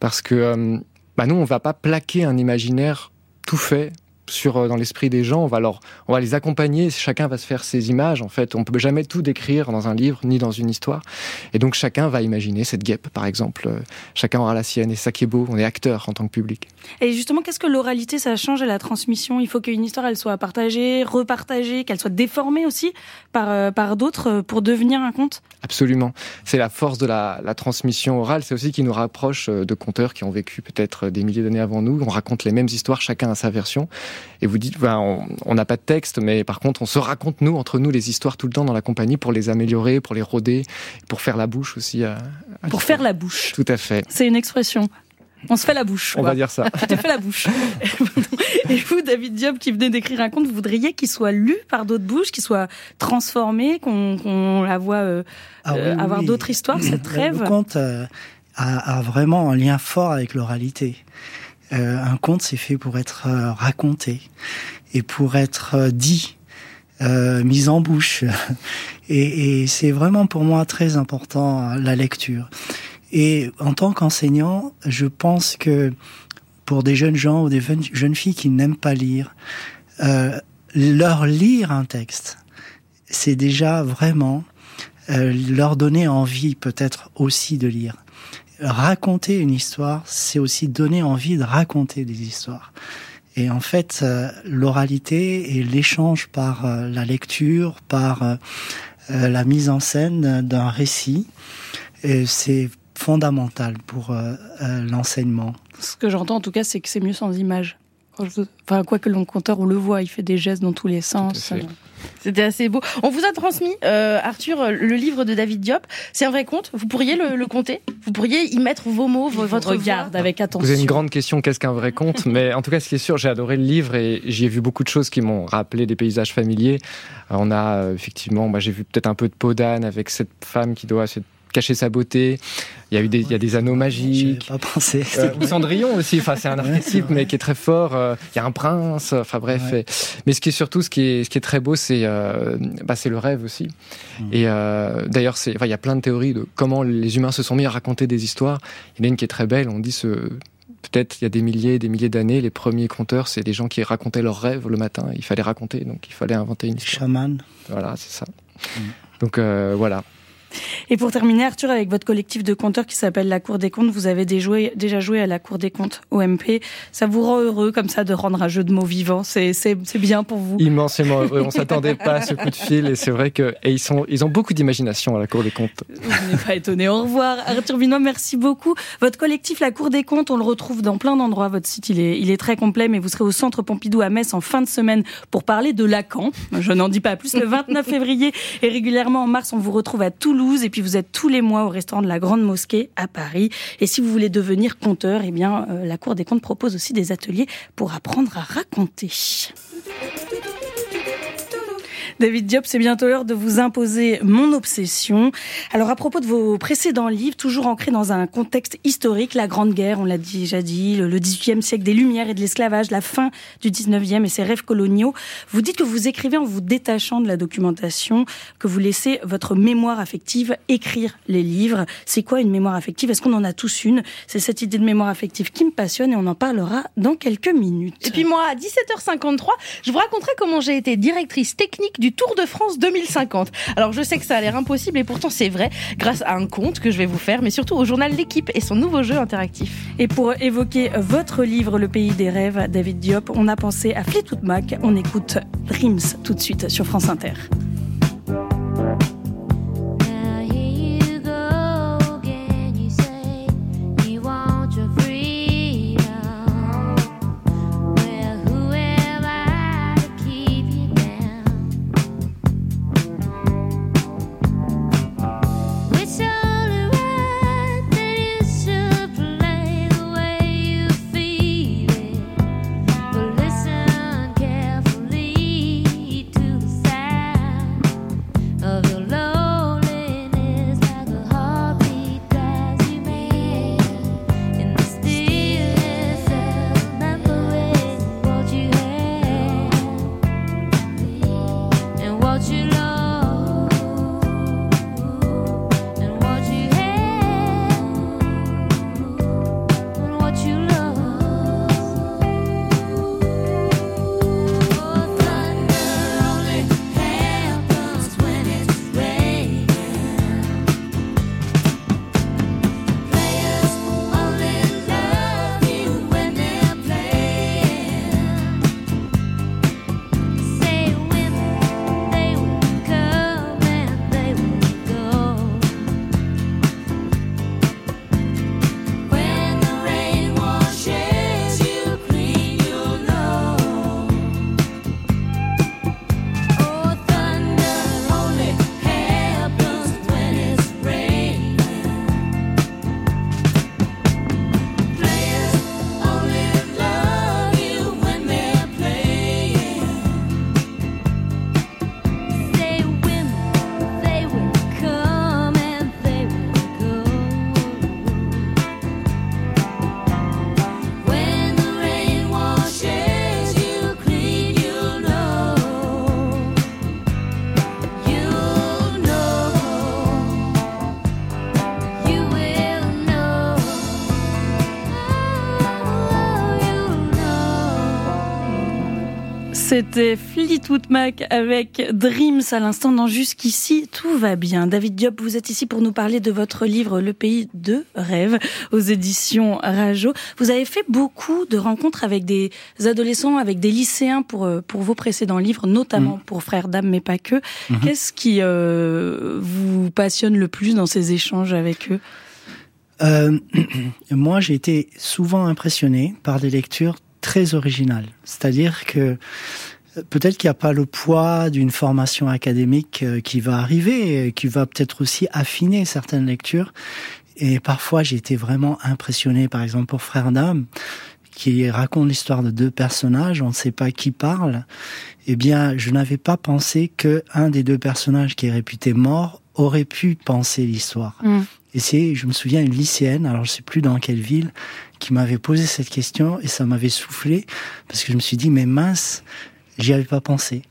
Parce que, euh, bah, nous, on va pas plaquer un imaginaire tout fait sur euh, dans l'esprit des gens. On va leur, on va les accompagner. Chacun va se faire ses images. En fait, on peut jamais tout décrire dans un livre ni dans une histoire. Et donc, chacun va imaginer cette guêpe, par exemple. Euh, Chacun aura la sienne. Et ça qui est beau. On est acteur en tant que public. Et justement, qu'est-ce que l'oralité, ça change à la transmission? Il faut qu'une histoire, elle soit partagée, repartagée, qu'elle soit déformée aussi par, euh, par d'autres pour devenir un conte? Absolument. C'est la force de la, la transmission orale. C'est aussi qui nous rapproche de conteurs qui ont vécu peut-être des milliers d'années avant nous. On raconte les mêmes histoires, chacun à sa version. Et vous dites, ben, on n'a pas de texte, mais par contre, on se raconte nous, entre nous, les histoires tout le temps dans la compagnie pour les améliorer, pour les rôder, pour faire la bouche aussi. à- à pour faire la bouche. Tout à fait. C'est une expression. On se fait la bouche. On quoi. va dire ça. Tu te fais la bouche. Et vous, David Diop, qui venez d'écrire un conte, vous voudriez qu'il soit lu par d'autres bouches, qu'il soit transformé, qu'on la voit euh, Ah oui, euh, avoir oui. d'autres histoires, cette Le- rêve? Le conte euh, a, a vraiment un lien fort avec l'oralité. Euh, un conte, c'est fait pour être euh, raconté et pour être euh, dit, euh, mis en bouche. Et, et c'est vraiment pour moi très important euh, la lecture. Et en tant qu'enseignant, je pense que pour des jeunes gens ou des jeunes- filles qui n'aiment pas lire, leur lire un texte, c'est déjà vraiment leur donner envie peut-être aussi de lire. Raconter une histoire, c'est aussi donner envie de raconter des histoires. Et en fait, euh, l'oralité et l'échange par euh, la lecture, par euh, la mise en scène d'un récit, euh, c'est fondamental pour euh, euh, l'enseignement. Ce que j'entends en tout cas, c'est que c'est mieux sans image. Quand je vous- Enfin, quoi que l'on conteur, on le voit, il fait des gestes dans tous les sens. fait. C'était assez beau. On vous a transmis, euh, Arthur, le livre de David Diop. C'est un vrai conte. Vous pourriez le, le compter? Vous pourriez y mettre vos mots, vo- votre regarde voix? avec attention. Vous avez une grande question, qu'est-ce qu'un vrai conte? Mais en tout cas, ce qui est sûr, j'ai adoré le livre et j'y ai vu beaucoup de choses qui m'ont rappelé des paysages familiers. Euh, On a euh, effectivement, bah, j'ai vu peut-être un peu de peau d'âne avec cette femme qui doit cacher sa beauté. Il y a eu des, il y a des anneaux magiques. pas pensé. Euh, ou Cendrillon aussi, enfin c'est un archétype mais qui est très fort. Euh, Il y a un prince, enfin bref. Ouais. et- mais ce qui est surtout, ce qui est, ce qui est très beau, c'est euh, bah, c'est le rêve aussi. Mm. Et euh, d'ailleurs, c'est, enfin, il y a plein de théories de comment les humains se sont mis à raconter des histoires. Il y en a une qui est très belle. On dit ce peut-être il y a des milliers et des milliers d'années, les premiers conteurs, c'est des gens qui racontaient leurs rêves le matin. Il fallait raconter, donc il fallait inventer une histoire. Chaman. Voilà, c'est ça. Mm. Donc euh, voilà. Et pour terminer, Arthur, avec votre collectif de compteurs qui s'appelle La Cour des comptes, vous avez déjà joué à La Cour des comptes OMP. Ça vous rend heureux comme ça de rendre un jeu de mots vivant? C'est bien pour vous? Immensément heureux. On s'attendait pas à ce coup de fil et c'est vrai que et ils sont ils ont beaucoup d'imagination à la Cour des comptes. Vous n'êtes pas étonné. Au revoir. Arthur Vinois, merci beaucoup. Votre collectif La Cour des comptes, on le retrouve dans plein d'endroits. Votre site, il est, il est très complet, mais vous serez au Centre Pompidou à Metz en fin de semaine pour parler de Lacan. Je n'en dis pas plus. Le 29 février et régulièrement en mars, on vous retrouve à Toulouse et puis vous êtes tous les mois au restaurant de la Grande Mosquée à Paris. Et si vous voulez devenir conteur, eh bien, euh, la Cour des comptes propose aussi des ateliers pour apprendre à raconter. David Diop, c'est bientôt l'heure de vous imposer mon obsession. Alors à propos de vos précédents livres, toujours ancrés dans un contexte historique, la Grande Guerre, on l'a déjà dit, le le 18e siècle des Lumières et de l'esclavage, la fin du 19e et ses rêves coloniaux, vous dites que vous écrivez en vous détachant de la documentation, que vous laissez votre mémoire affective écrire les livres. C'est quoi une mémoire affective? Est-ce qu'on en a tous une? C'est cette idée de mémoire affective qui me passionne et on en parlera dans quelques minutes. Et puis moi, à 17h53, je vous raconterai comment j'ai été directrice technique du du Tour de France 2050. Alors je sais que ça a l'air impossible et pourtant c'est vrai grâce à un conte que je vais vous faire, mais surtout au journal L'équipe et son nouveau jeu interactif. Et pour évoquer votre livre Le pays des rêves, David Diop, on a pensé à Fleetwood Mac. On écoute Dreams tout de suite sur France Inter. C'était Fleetwood Mac avec Dreams à l'instant dans Jusqu'ici, tout va bien. David Diop, vous êtes ici pour nous parler de votre livre Le pays de rêve aux éditions Rajo. Vous avez fait beaucoup de rencontres avec des adolescents, avec des lycéens pour, euh, pour vos précédents livres, notamment pour Frères d'âme, mais pas que. Mhm. Qu'est-ce qui euh, vous passionne le plus dans ces échanges avec eux? Euh, moi, j'ai été souvent impressionné par des lectures très originales. C'est-à-dire que euh, peut-être qu'il n'y a pas le poids d'une formation académique euh, qui va arriver, et qui va peut-être aussi affiner certaines lectures. Et parfois, j'ai été vraiment impressionné, par exemple, pour Frères d'âme, qui raconte l'histoire de deux personnages, on ne sait pas qui parle. Eh bien, je n'avais pas pensé que un des deux personnages qui est réputé mort aurait pu penser l'histoire. Mm. Et c'est, je me souviens, une lycéenne, alors je sais plus dans quelle ville, qui m'avait posé cette question et ça m'avait soufflé parce que je me suis dit, mais mince, j'y avais pas pensé.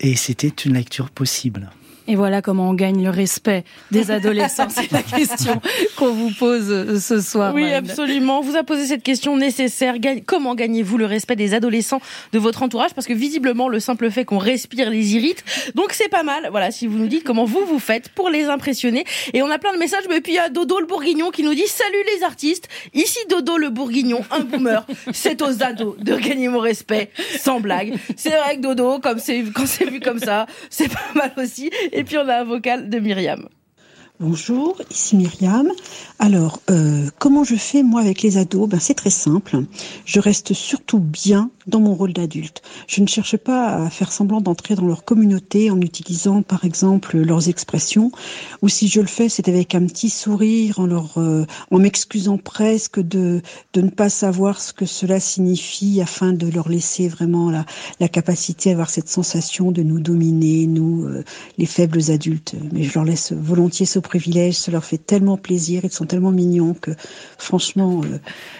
Et c'était une lecture possible. Et voilà comment on gagne le respect des adolescents. C'est la question qu'on vous pose euh, ce soir. Oui, absolument. On vous a posé cette question nécessaire. Comment gagnez-vous le respect des adolescents de votre entourage? Parce que visiblement, le simple fait qu'on respire les irrite. Donc c'est pas mal. Voilà, si vous nous dites comment vous vous faites pour les impressionner. Et on a plein de messages. Mais puis il y a Dodo le Bourguignon qui nous dit Salut les artistes. Ici Dodo le Bourguignon, un boomer. C'est aux ados de gagner mon respect, sans blague. C'est vrai que Dodo, comme c'est quand c'est vu comme ça, c'est pas mal aussi. Et puis on a un vocal de Myriam. Bonjour, ici Myriam. Alors, euh, comment je fais moi avec les ados? Ben, C'est très simple. Je reste surtout bien dans mon rôle d'adulte. Je ne cherche pas à faire semblant d'entrer dans leur communauté en utilisant par exemple leurs expressions, ou si je le fais, c'est avec un petit sourire, en leur, euh, en m'excusant presque de de ne pas savoir ce que cela signifie, afin de leur laisser vraiment la la capacité à avoir cette sensation de nous dominer, nous euh, les faibles adultes. Mais je leur laisse volontiers s'opprimer privilège, ça leur fait tellement plaisir, ils sont tellement mignons que franchement, euh,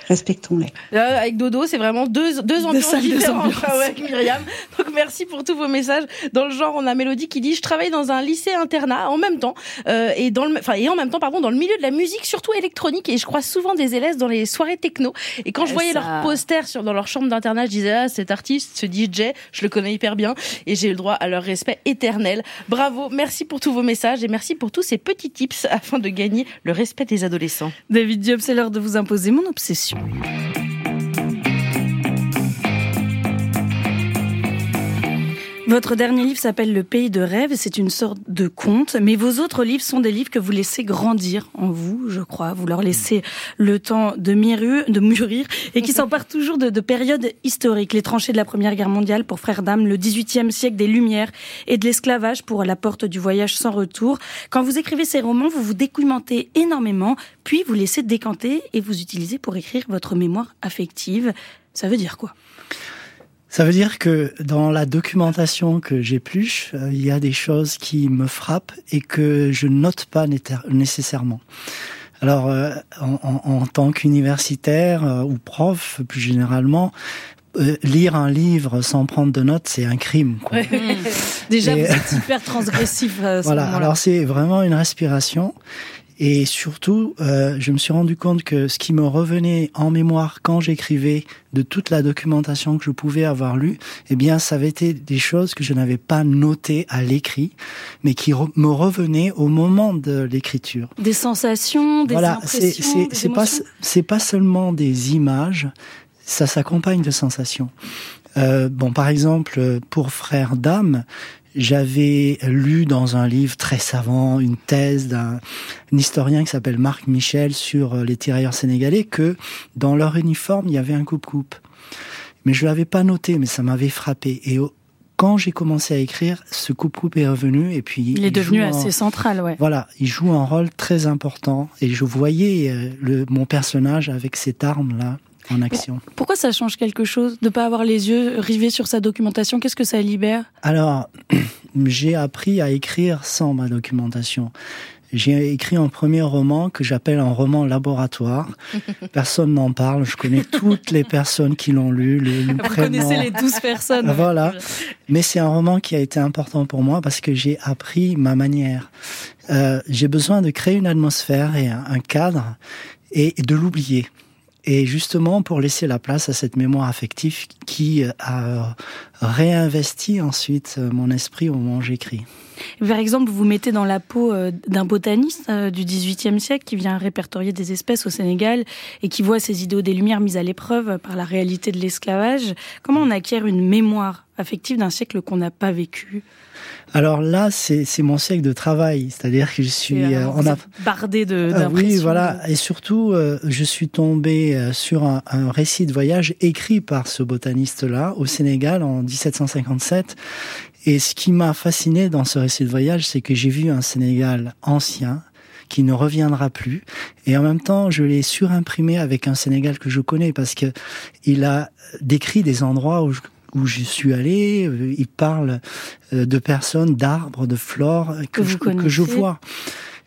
respectons-les. Là, avec Dodo, c'est vraiment deux, deux ambiances deux différentes ambiances. Ah avec Myriam. Donc merci pour tous vos messages. Dans le genre, on a Mélodie qui dit je travaille dans un lycée internat en même temps euh, et dans le, enfin et en même temps pardon dans le milieu de la musique surtout électronique et je crois souvent des élèves dans les soirées techno et quand je Ouais, voyais ça- leurs posters sur dans leur chambre d'internat, je disais ah cet artiste, ce DJ, je le connais hyper bien et j'ai eu le droit à leur respect éternel. Bravo, merci pour tous vos messages et merci pour tous ces petits tips afin de gagner le respect des adolescents. David Diop, c'est l'heure de vous imposer mon obsession. Votre dernier livre s'appelle Le Pays de rêve c'est une sorte de conte, mais vos autres livres sont des livres que vous laissez grandir en vous, je crois. Vous leur laissez le temps de mûrir, de mûrir et qui s'emparent toujours de, de périodes historiques. Les tranchées de la Première Guerre mondiale pour Frères d'âme, le XVIIIe siècle des Lumières et de l'esclavage pour La Porte du voyage sans retour. Quand vous écrivez ces romans, vous vous documentez énormément, puis vous laissez décanter et vous utilisez pour écrire votre mémoire affective. Ça veut dire quoi? Ça veut dire que dans la documentation que j'épluche, euh, il y a des choses qui me frappent et que je note pas nécessairement. Alors, euh, en, en- en tant qu'universitaire euh, ou prof, plus généralement, euh, lire un livre sans prendre de notes, c'est un crime. Quoi. Déjà, Et- vous êtes hyper transgressif à ce Voilà, alors c'est vraiment une respiration. Et surtout, euh, je me suis rendu compte que ce qui me revenait en mémoire quand j'écrivais de toute la documentation que je pouvais avoir lue, eh bien, ça avait été des choses que je n'avais pas notées à l'écrit, mais qui re- me revenaient au moment de l'écriture. Des sensations, des Voilà, c'est impressions, c'est pas c'est pas seulement des images, ça s'accompagne de sensations. Euh, bon, par exemple, pour Frères d'âme, j'avais lu dans un livre très savant une thèse d'un un historien qui s'appelle Marc Michel sur euh, les tirailleurs sénégalais que dans leur uniforme il y avait un coupe-coupe. Mais je l'avais pas noté, mais ça m'avait frappé. Et quand j'ai commencé à écrire, ce coupe-coupe est revenu et puis Il est devenu en- assez central, ouais. voilà, il joue un rôle très important et je voyais euh, le, mon personnage avec cette arme-là en action. Pourquoi ça change quelque chose de pas avoir les yeux rivés sur sa documentation? Qu'est-ce que ça libère? Alors, j'ai appris à écrire sans ma documentation. J'ai écrit un premier roman que j'appelle un roman laboratoire. Personne n'en parle. Je connais toutes les personnes qui l'ont lu, le, le Vous prénom. connaissez les 12 personnes. Voilà. Mais c'est un roman qui a été important pour moi parce que j'ai appris ma manière. Euh, j'ai besoin de créer une atmosphère et un cadre et de l'oublier. Et justement pour laisser la place à cette mémoire affective qui euh, a réinvesti ensuite euh, mon esprit au moment où j'écris. Par exemple, vous vous mettez dans la peau euh, d'un botaniste euh, du XVIIIe siècle qui vient répertorier des espèces au Sénégal et qui voit ses idéaux des Lumières mises à l'épreuve par la réalité de l'esclavage. Comment on acquiert une mémoire affective d'un siècle qu'on n'a pas vécu? Alors là, c'est mon siècle de travail, c'est-à-dire que je suis, euh, on a bardé de Ah oui, voilà. Et surtout, euh, je suis tombé sur un, un récit de voyage écrit par ce botaniste-là au Sénégal en 1757. Et ce qui m'a fasciné dans ce récit de voyage, c'est que j'ai vu un Sénégal ancien qui ne reviendra plus. Et en même temps, je l'ai surimprimé avec un Sénégal que je connais parce que il a décrit des endroits où je, où je suis allé. Il parle euh, de personnes, d'arbres, de flore que, je, que je connaissez. vois.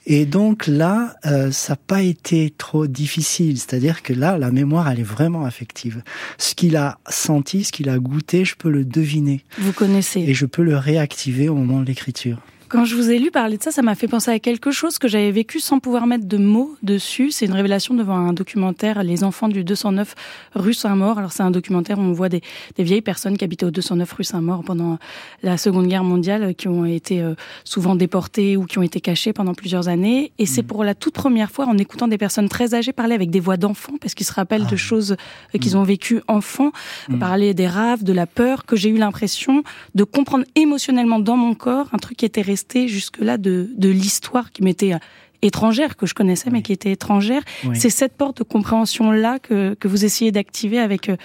Et donc là, euh, ça n'a pas été trop difficile. C'est-à-dire que là, la mémoire, elle est vraiment affective. Ce qu'il a senti, ce qu'il a goûté, je peux le deviner. Vous connaissez. Et je peux le réactiver au moment de l'écriture. Quand je vous ai lu parler de ça, ça m'a fait penser à quelque chose que j'avais vécu sans pouvoir mettre de mots dessus. C'est une révélation devant un documentaire, Les enfants du 209 rue Saint-Maur. Alors c'est un documentaire où on voit des, des vieilles personnes qui habitaient au 209 rue Saint-Maur pendant la Seconde Guerre mondiale, qui ont été euh, souvent déportées ou qui ont été cachées pendant plusieurs années. Et c'est pour la toute première fois, en écoutant des personnes très âgées parler avec des voix d'enfants, parce qu'ils se rappellent de choses euh, qu'ils ont vécues enfants, Mm. parler des rêves, de la peur, que j'ai eu l'impression de comprendre émotionnellement dans mon corps un truc qui était resté jusque-là de, de l'histoire qui m'était euh, étrangère, que je connaissais, mais qui était étrangère. Oui. C'est cette porte de compréhension-là que, que vous essayez d'activer avec, euh,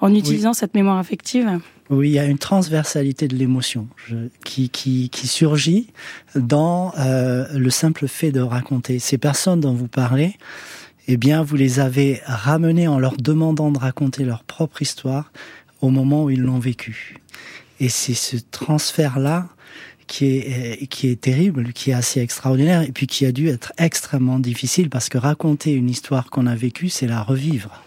en utilisant cette mémoire affective? Oui, il y a une transversalité de l'émotion qui, qui, qui surgit dans euh, le simple fait de raconter. Ces personnes dont vous parlez, eh bien, vous les avez ramenées en leur demandant de raconter leur propre histoire au moment où ils l'ont vécu. Et c'est ce transfert-là qui est, qui est terrible, qui est assez extraordinaire, et puis qui a dû être extrêmement difficile parce que raconter une histoire qu'on a vécue, c'est la revivre.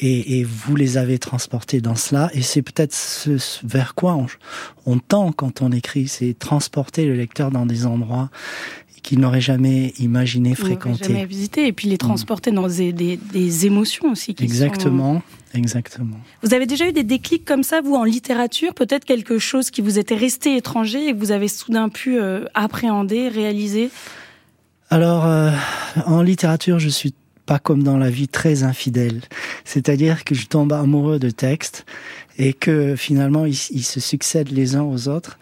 Et, et, vous les avez transportés dans cela, et c'est peut-être ce, vers quoi on tend quand on écrit, c'est transporter le lecteur dans des endroits qu'il n'aurait jamais imaginé fréquenter. Jamais visité, et puis les transporter mmh. dans des, des, des, émotions aussi. Qui Exactement. Sont... Exactement. Vous avez déjà eu des déclics comme ça, vous, en littérature Peut-être quelque chose qui vous était resté étranger et que vous avez soudain pu euh, appréhender, réaliser? Alors, euh, en littérature, je suis pas comme dans la vie très infidèle. C'est-à-dire que je tombe amoureux de textes et que finalement ils, se succèdent les uns aux autres.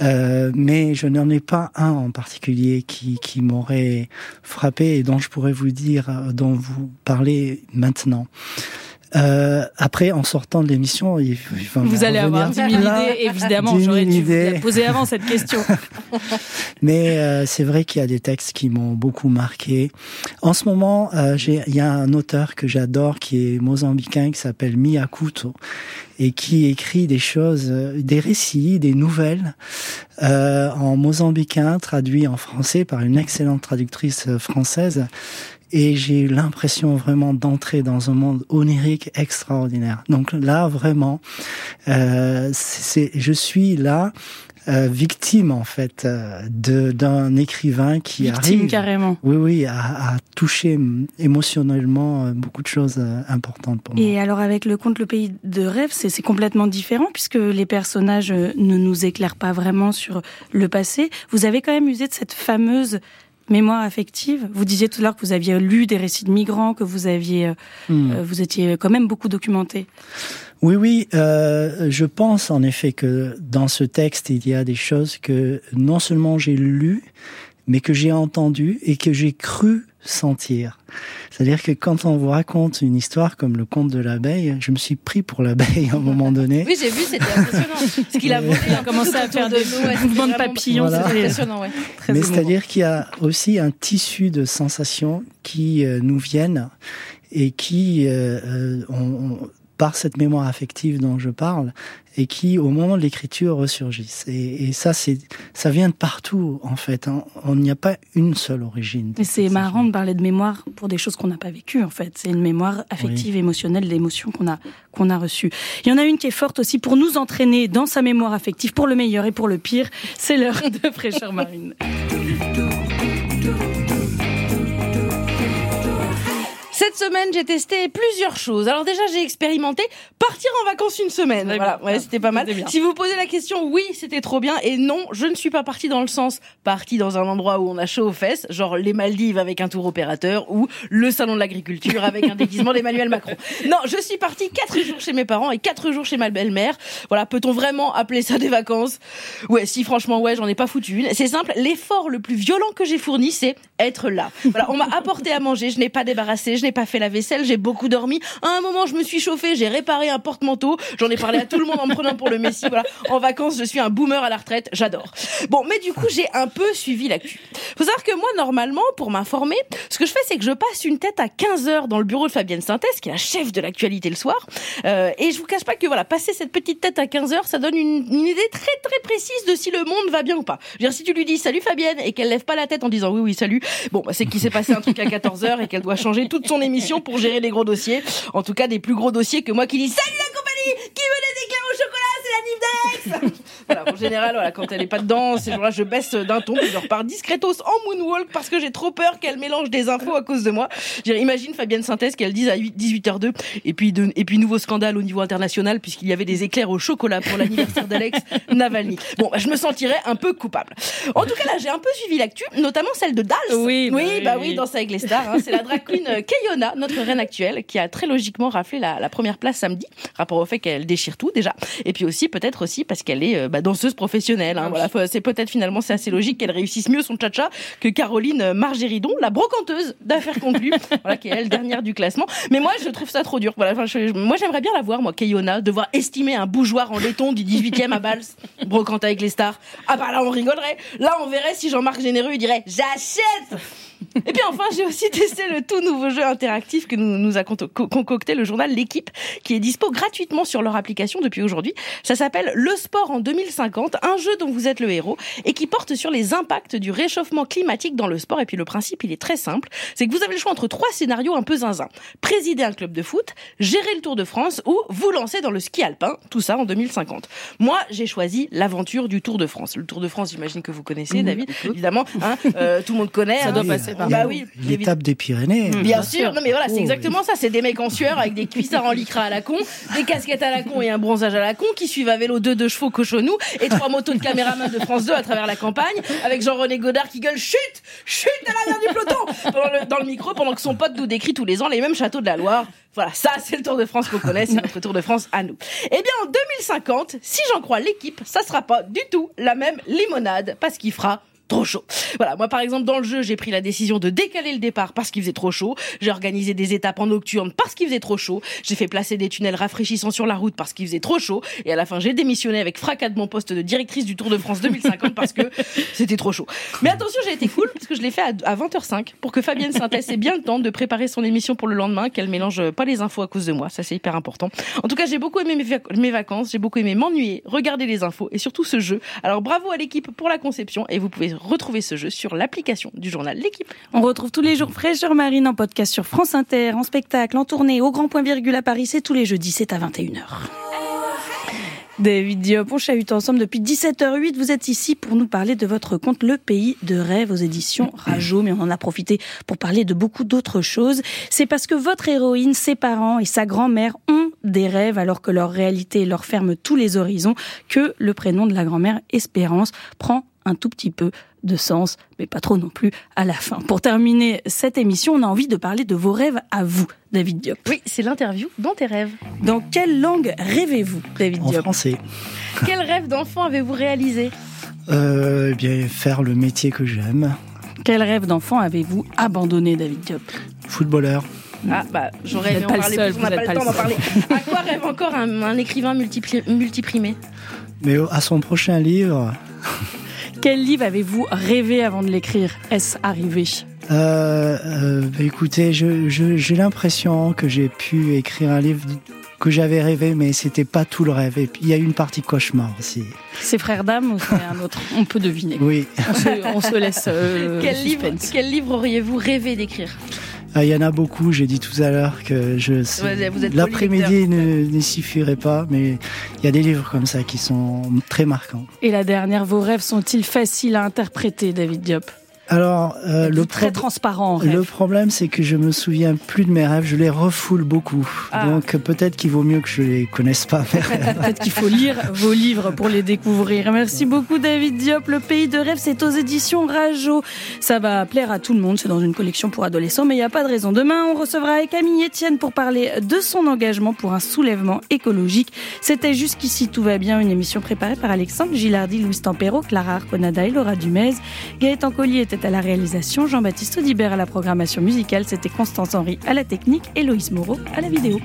Euh, mais je n'en ai pas un en particulier qui, qui m'aurait frappé et dont je pourrais vous dire, euh, dont vous parlez maintenant. Euh, après, en sortant de l'émission, il, enfin, vous allez avoir 10 000 idées, évidemment. J'aurais dû vous la poser avant cette question. Mais euh, c'est vrai qu'il y a des textes qui m'ont beaucoup marqué. En ce moment, euh, il y a un auteur que j'adore qui est mozambicain qui s'appelle Miyakuto et qui écrit des choses, des récits, des nouvelles euh, en mozambicain traduits en français par une excellente traductrice française et j'ai eu l'impression vraiment d'entrer dans un monde onirique extraordinaire. Donc là, vraiment, euh, c'est, je suis là euh, victime en fait euh, de d'un écrivain qui victime arrive carrément. Oui oui à, à toucher émotionnellement euh, beaucoup de choses euh, importantes pour moi. Et alors avec le conte Le Pays de rêve, c'est c'est complètement différent puisque les personnages ne nous éclairent pas vraiment sur le passé. Vous avez quand même usé de cette fameuse mémoire affective. Vous disiez tout à l'heure que vous aviez lu des récits de migrants, que vous aviez, mmh. euh, vous étiez quand même beaucoup documenté. Oui, oui, euh, je pense en effet que dans ce texte, il y a des choses que non seulement j'ai lues, mais que j'ai entendues et que j'ai cru sentir. C'est-à-dire que quand on vous raconte une histoire comme le conte de l'abeille, je me suis pris pour l'abeille à un moment donné. Oui, j'ai vu, c'était impressionnant. Ce qu'il a volé, il a commencé à faire des mouvements de papillons, voilà. c'était impressionnant. Ouais. Très Mais c'est-à-dire qu'il y a aussi un tissu de sensations qui euh, nous viennent et qui euh, on, par cette mémoire affective dont je parle et qui, au moment de l'écriture, ressurgissent. Et, et ça, c'est, ça vient de partout, en fait. Hein. On n'y a pas une seule origine. Mais c'est marrant de parler de mémoire pour des choses qu'on n'a pas vécues, en fait. C'est une mémoire affective, oui. émotionnelle, d'émotions qu'on a, qu'on a reçues. Il y en a une qui est forte aussi pour nous entraîner dans sa mémoire affective, pour le meilleur et pour le pire. C'est l'heure de fraîcheur marine. Cette semaine, j'ai testé plusieurs choses. Alors déjà, j'ai expérimenté partir en vacances une semaine. Voilà, ouais, c'était pas mal. Si vous posez la question, oui, c'était trop bien. Et non, je ne suis pas partie dans le sens partie dans un endroit où on a chaud aux fesses, genre les Maldives avec un tour opérateur ou le salon de l'agriculture avec un déguisement d'Emmanuel Macron. Non, je suis partie quatre jours chez mes parents et quatre jours chez ma belle-mère. Voilà, peut-on vraiment appeler ça des vacances? Ouais, si franchement, ouais, j'en ai pas foutu une. C'est simple, l'effort le plus violent que j'ai fourni, c'est être là. Voilà, on m'a apporté à manger, je n'ai pas débarrassé, je n'ai pas fait la vaisselle, j'ai beaucoup dormi. À un moment, je me suis chauffée, j'ai réparé un porte-manteau. J'en ai parlé à tout le monde en me prenant pour le messie. Voilà. En vacances, je suis un boomer à la retraite. J'adore. Bon, mais du coup, j'ai un peu suivi l'actu. Faut savoir que moi, normalement, pour m'informer, ce que je fais, c'est que je passe une tête à 15 heures dans le bureau de Fabienne Synthèse, qui est la chef de l'actualité le soir. Euh, et je vous cache pas que voilà, passer cette petite tête à 15 heures, ça donne une, une idée très très précise de si le monde va bien ou pas. Je veux dire, si tu lui dis salut Fabienne et qu'elle lève pas la tête en disant oui oui salut, bon, bah, c'est qu'il s'est passé un truc à 14 heures et qu'elle doit changer toute son émission pour gérer des gros dossiers. En tout cas, des plus gros dossiers que moi qui dis Salut la compagnie Qui veut des éclairs au chocolat C'est la Nif d'Alex Voilà, en général, voilà, quand elle est pas dedans, ces jours-là, je baisse d'un ton, puis je repars discretos en moonwalk parce que j'ai trop peur qu'elle mélange des infos à cause de moi. Imagine Fabienne Synthèse qu'elle dise à 8, 18h02 et puis de, et puis nouveau scandale au niveau international puisqu'il y avait des éclairs au chocolat pour l'anniversaire d'Alex Navalny. Bon, bah, je me sentirais un peu coupable. En tout cas, là, j'ai un peu suivi l'actu, notamment celle de Dals. Oui, bah oui, oui, bah oui. Danse avec les stars. Hein. C'est la drag queen euh, Kayona, notre reine actuelle, qui a très logiquement raflé la, la première place samedi, rapport au fait qu'elle déchire tout déjà, et puis aussi peut-être aussi parce qu'elle est euh, bah, danseuse professionnelle. Hein. Voilà, faut- c'est peut-être finalement c'est assez logique qu'elle réussisse mieux son cha-cha que Caroline Margéridon, la brocanteuse d'affaires conclues, voilà, qui est elle dernière du classement. Mais moi, je trouve ça trop dur. Voilà, enfin, je- moi j'aimerais bien la voir, moi, Kayona, devoir estimer un bougeoir en laiton du 18e à Bals, brocante avec les stars. Ah bah là, on rigolerait. Là, on verrait si Jean-Marc Généreux il dirait j'achète. Et puis enfin, j'ai aussi testé le tout nouveau jeu interactif que nous, nous a con- co- concocté le journal L'équipe, qui est dispo gratuitement sur leur application depuis aujourd'hui. Ça s'appelle Le Sport en 2050, un jeu dont vous êtes le héros et qui porte sur les impacts du réchauffement climatique dans le sport. Et puis le principe, il est très simple, c'est que vous avez le choix entre trois scénarios un peu zinzin. Présider un club de foot, gérer le Tour de France ou vous lancer dans le ski alpin, tout ça en 2050. Moi, j'ai choisi l'aventure du Tour de France. Le Tour de France, j'imagine que vous connaissez, David, évidemment. hein, euh, tout le monde connaît. Ça hein. doit passer Bah oui, L'étape des Pyrénées. Bien sûr, non mais voilà, c'est Oh, exactement ça. C'est des mecs en sueur avec des cuissards en lycra à la con, des casquettes à la con et un bronzage à la con qui suivent à vélo deux de chevaux cochonou et trois motos de caméramans de France 2 à travers la campagne avec Jean-René Godard qui gueule chute, chute à l'arrière du peloton pendant le- dans le micro pendant que son pote nous décrit tous les ans les mêmes châteaux de la Loire. Voilà, ça c'est le Tour de France qu'on connaît, c'est notre Tour de France à nous. Eh bien en 2050, si j'en crois l'équipe, ça sera pas du tout la même limonade parce qu'il fera trop chaud. Voilà, moi par exemple dans le jeu, j'ai pris la décision de décaler le départ parce qu'il faisait trop chaud. J'ai organisé des étapes en nocturne parce qu'il faisait trop chaud. J'ai fait placer des tunnels rafraîchissants sur la route parce qu'il faisait trop chaud. Et à la fin, j'ai démissionné avec fracas de mon poste de directrice du Tour de France 2050 parce que c'était trop chaud. Mais attention, j'ai été cool parce que je l'ai fait à à 20h05 pour que Fabienne Synthèse ait bien le temps de préparer son émission pour le lendemain, qu'elle mélange pas les infos à cause de moi. Ça, c'est hyper important. En tout cas, j'ai beaucoup aimé mes, vac- mes vacances, j'ai beaucoup aimé m'ennuyer, regarder les infos et surtout ce jeu. Alors bravo à l'équipe pour la conception et vous pouvez retrouver ce jeu sur l'application du journal L'équipe. On retrouve tous les jours Fraîcheur Marine en podcast sur France Inter, en spectacle, en tournée, au Grand Point Virgule à Paris. C'est tous les jeudis, c'est à 21h. David Diop, on chahute ensemble depuis 17h08. Vous êtes ici pour nous parler de votre conte Le Pays de Rêve aux éditions Rajo, mais on en a profité pour parler de beaucoup d'autres choses. C'est parce que votre héroïne, ses parents et sa grand-mère ont des rêves alors que leur réalité leur ferme tous les horizons que le prénom de la grand-mère Espérance prend un tout petit peu de sens, mais pas trop non plus à la fin. Pour terminer cette émission, on a envie de parler de vos rêves à vous, David Diop. Oui, c'est l'interview dans tes rêves. Dans quelle langue rêvez-vous, David En Diop? français. Quel rêve d'enfant avez-vous réalisé? Euh, eh bien, faire le métier que j'aime. Quel rêve d'enfant avez-vous abandonné, David Diop? Footballeur. Ah bah j'aurais aimé en parler seul, plus, on n'a pas le temps d'en parler. À quoi rêve encore un, un écrivain multiprimé? Mais à son prochain livre, Quel livre avez-vous rêvé avant de l'écrire? Est-ce arrivé? Euh, euh, bah, écoutez, je- je- j'ai l'impression que j'ai pu écrire un livre que j'avais rêvé, mais c'était pas tout le rêve. Et puis il y a une partie cauchemar aussi. C'est Frères d'âme ou c'est un autre? On peut deviner. Oui. On se, on se laisse euh, quel, livre, quel livre auriez-vous rêvé d'écrire? Il y en a beaucoup. J'ai dit tout à l'heure que je Ouais, l'après-midi ne, ne suffirait pas, mais il y a des livres comme ça qui sont très marquants. Et la dernière, vos rêves sont-ils faciles à interpréter, David Diop? Alors, euh, le, Très transparent le problème, c'est que je me souviens plus de mes rêves. Je les refoule beaucoup. Ah. Donc peut-être qu'il vaut mieux que je les connaisse pas. Peut-être qu'il faut lire vos livres pour les découvrir. Merci beaucoup David Diop. Le pays de rêve, c'est aux éditions Rajo. Ça va plaire à tout le monde. C'est dans une collection pour adolescents, mais il n'y a pas de raison. Demain, on recevra Camille Etienne pour parler de son engagement pour un soulèvement écologique. C'était jusqu'ici tout va bien, une émission préparée par Alexandre Gilardi, Louis Tampero, Clara Arconada et Laura Dumez. Gaëtan Collier était à la réalisation, Jean-Baptiste Audibert à la programmation musicale, c'était Constance Henry à la technique et Loïs Moreau à la vidéo.